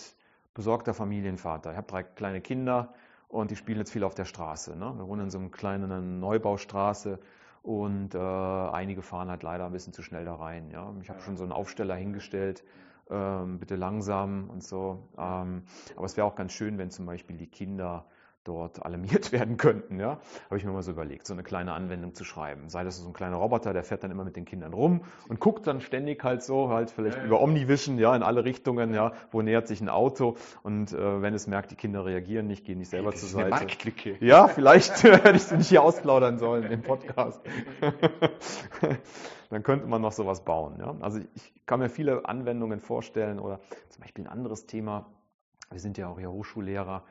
besorgter Familienvater. Ich habe drei kleine Kinder und die spielen jetzt viel auf der Straße. Ne? Wir wohnen in so einer kleinen Neubaustraße und äh, einige fahren halt leider ein bisschen zu schnell da rein. Ja? Ich habe schon so einen Aufsteller hingestellt, ähm, bitte langsam und so. Ähm, aber es wäre auch ganz schön, wenn zum Beispiel die Kinder dort alarmiert werden könnten. Ja? Habe ich mir mal so überlegt, so eine kleine Anwendung zu schreiben. Sei das so ein kleiner Roboter, der fährt dann immer mit den Kindern rum und guckt dann ständig halt so, halt vielleicht ja, über Omnivision, ja, in alle Richtungen, ja, wo nähert sich ein Auto und äh, wenn es merkt, die Kinder reagieren nicht, gehen nicht selber hey, zur Seite. Eine Marktlücke. Ja, vielleicht hätte ich sie nicht hier ausplaudern sollen im Podcast. dann könnte man noch sowas bauen. Ja? Also ich kann mir viele Anwendungen vorstellen oder zum Beispiel ein anderes Thema. Wir sind ja auch hier Hochschullehrer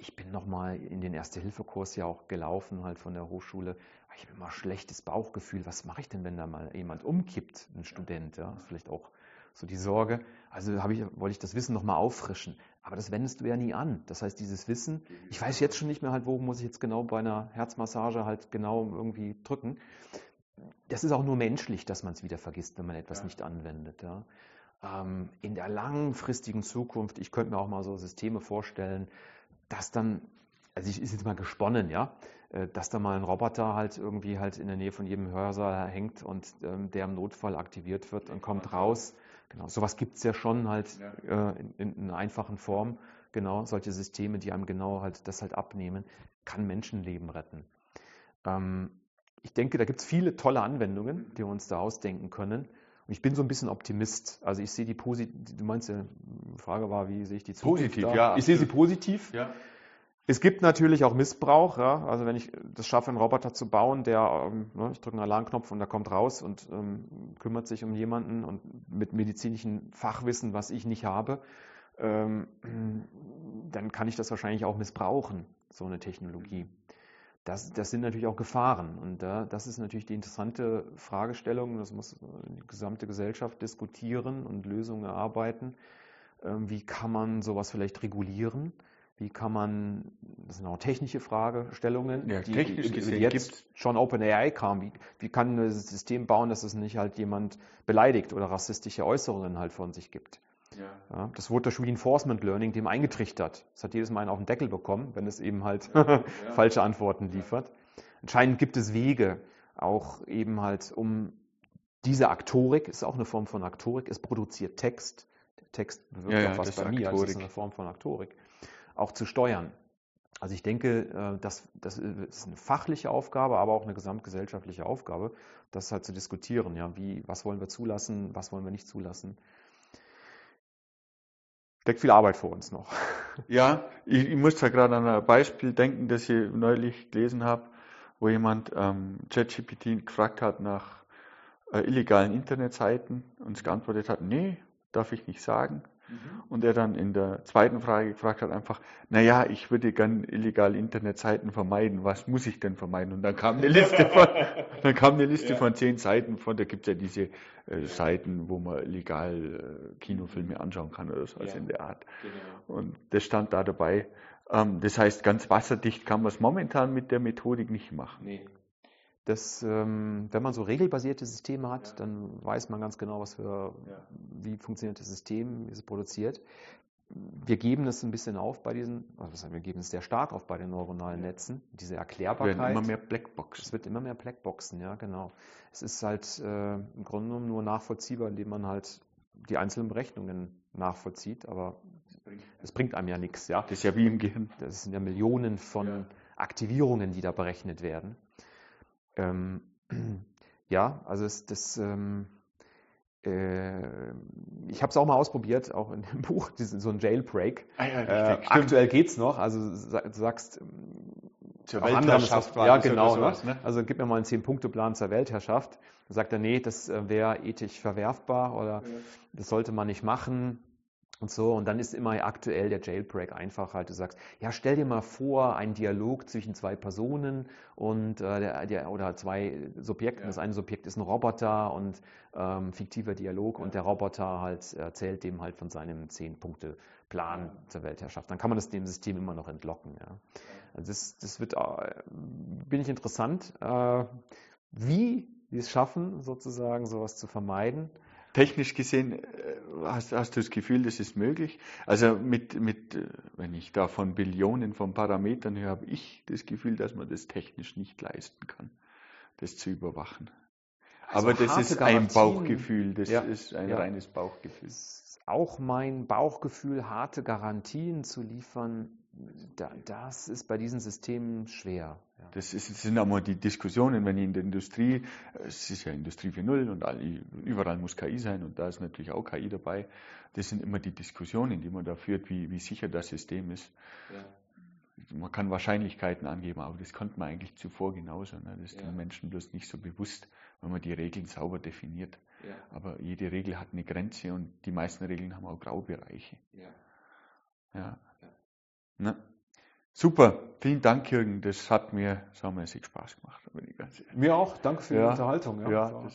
ich bin nochmal in den Erste-Hilfe-Kurs ja auch gelaufen, halt von der Hochschule, ich habe immer schlechtes Bauchgefühl, was mache ich denn, wenn da mal jemand umkippt, ein Student, ja, vielleicht auch so die Sorge. Also ich, wollte ich das Wissen nochmal auffrischen. Aber das wendest du ja nie an. Das heißt, dieses Wissen, ich weiß jetzt schon nicht mehr halt, wo muss ich jetzt genau bei einer Herzmassage halt genau irgendwie drücken. Das ist auch nur menschlich, dass man es wieder vergisst, wenn man etwas ja. nicht anwendet. Ja. Ähm, in der langfristigen Zukunft, ich könnte mir auch mal so Systeme vorstellen, dass dann, also ich ist jetzt mal gesponnen, ja, äh, dass da mal ein Roboter halt irgendwie halt in der Nähe von jedem Hörsaal hängt und ähm, der im Notfall aktiviert wird und kommt raus. Genau, sowas gibt es ja schon halt ja. Äh, in, in, einer einfachen Form. Genau, solche Systeme, die einem genau halt das halt abnehmen, kann Menschenleben retten. Ähm, ich denke, da gibt es viele tolle Anwendungen, die wir uns da ausdenken können. Ich bin so ein bisschen Optimist. Also ich sehe die positiv, du meinst, die Frage war, wie sehe ich die Zukunft? Positiv, da? ja. Ich sehe sie positiv. Ja. Es gibt natürlich auch Missbrauch. Ja? Also wenn ich das schaffe, einen Roboter zu bauen, der, ähm, ne, ich drücke einen Alarmknopf und der kommt raus und ähm, kümmert sich um jemanden und mit medizinischem Fachwissen, was ich nicht habe, ähm, dann kann ich das wahrscheinlich auch missbrauchen, so eine Technologie. Das, das sind natürlich auch Gefahren. Und äh, das ist natürlich die interessante Fragestellung. Das muss die gesamte Gesellschaft diskutieren und Lösungen erarbeiten. Ähm, wie kann man sowas vielleicht regulieren? Wie kann man, das sind auch technische Fragestellungen, ja, die, technisch die, die jetzt schon OpenAI kam. Wie, wie kann ein System bauen, dass es nicht halt jemand beleidigt oder rassistische Äußerungen halt von sich gibt? Ja. Ja, das wurde durch Reinforcement Learning dem eingetrichtert. Das hat jedes Mal einen auf den Deckel bekommen, wenn es eben halt ja, falsche Antworten liefert. Anscheinend gibt es Wege, auch eben halt um diese Aktorik, ist auch eine Form von Aktorik, es produziert Text. Der Text bewirkt auch was bei mir, also ist eine Form von Aktorik auch zu steuern. Also ich denke, äh, das, das ist eine fachliche Aufgabe, aber auch eine gesamtgesellschaftliche Aufgabe, das halt zu diskutieren. Ja, wie, was wollen wir zulassen, was wollen wir nicht zulassen? Steckt viel Arbeit vor uns noch. Ja, ich, ich muss da gerade an ein Beispiel denken, das ich neulich gelesen habe, wo jemand ähm, ChatGPT gefragt hat nach äh, illegalen Internetseiten und es geantwortet hat, nee, darf ich nicht sagen. Mhm. Und er dann in der zweiten Frage gefragt hat einfach, naja, ich würde gern illegale Internetseiten vermeiden, was muss ich denn vermeiden? Und dann kam eine Liste von, dann kam eine Liste ja. von zehn Seiten von, da gibt es ja diese äh, Seiten, wo man legal äh, Kinofilme anschauen kann oder so, also ja. in der Art. Genau. Und das stand da dabei. Ähm, das heißt, ganz wasserdicht kann man es momentan mit der Methodik nicht machen. Nee. Das, ähm, wenn man so regelbasierte Systeme hat, ja. dann weiß man ganz genau, was für, ja. wie funktioniert das System, wie es produziert. Wir geben es ein bisschen auf bei diesen, also wir geben es sehr stark auf bei den neuronalen Netzen, diese Erklärbarkeit. Es werden immer mehr Blackboxen. Es wird immer mehr Blackboxen, ja, genau. Es ist halt äh, im Grunde genommen nur nachvollziehbar, indem man halt die einzelnen Berechnungen nachvollzieht, aber es bringt einem ja nichts, ja. Das ist ja wie im Gehirn. Das sind ja Millionen von ja. Aktivierungen, die da berechnet werden. Ähm, ja, also es, das, ähm, äh, ich habe es auch mal ausprobiert, auch in dem Buch, so ein Jailbreak. Ah ja, richtig, äh, aktuell geht's noch, also du sagst, zur Weltherrschaft war Ja, genau. Sowas, ne? Also gib mir mal einen Zehn-Punkte-Plan zur Weltherrschaft. Da sagt er, nee, das äh, wäre ethisch verwerfbar oder ja. das sollte man nicht machen und so. Und dann ist immer aktuell der Jailbreak einfach halt, du sagst, ja, stell dir mal vor, ein Dialog zwischen zwei Personen und äh, der, der, oder zwei Subjekten. Ja. Das eine Subjekt ist ein Roboter und ähm, fiktiver Dialog ja. und der Roboter halt erzählt dem halt von seinem Zehn-Punkte-Plan ja. zur Weltherrschaft. Dann kann man das dem System immer noch entlocken. Ja. Also das, das wird, äh, bin ich interessant, äh, wie wir es schaffen, sozusagen sowas zu vermeiden technisch gesehen äh, hast, hast, du das Gefühl, das ist möglich? Also mit, mit, äh, wenn ich da von Billionen von Parametern höre, habe ich das Gefühl, dass man das technisch nicht leisten kann, das zu überwachen. Also Aber das ist ein Bauchgefühl, das ja, ist ein ja. reines Bauchgefühl. Auch mein Bauchgefühl, harte Garantien zu liefern, das ist bei diesen Systemen schwer. Das, ist, sind auch mal die Diskussionen, wenn ich in der Industrie, es ist ja Industrie 4.0 und all, überall muss KI sein und da ist natürlich auch KI dabei. Das sind immer die Diskussionen, die man da führt, wie, wie sicher das System ist. Ja. Man kann Wahrscheinlichkeiten angeben, aber das konnte man eigentlich zuvor genauso. Ne? Das ist ja. den Menschen bloß nicht so bewusst, wenn man die Regeln sauber definiert. Ja. Aber jede Regel hat eine Grenze und die meisten Regeln haben auch Graubereiche. Ja. ja. Ne? Super, vielen Dank, Jürgen. Das hat mir saumäßig Spaß gemacht. Mir auch. Danke für die Ja. Unterhaltung. Ja, war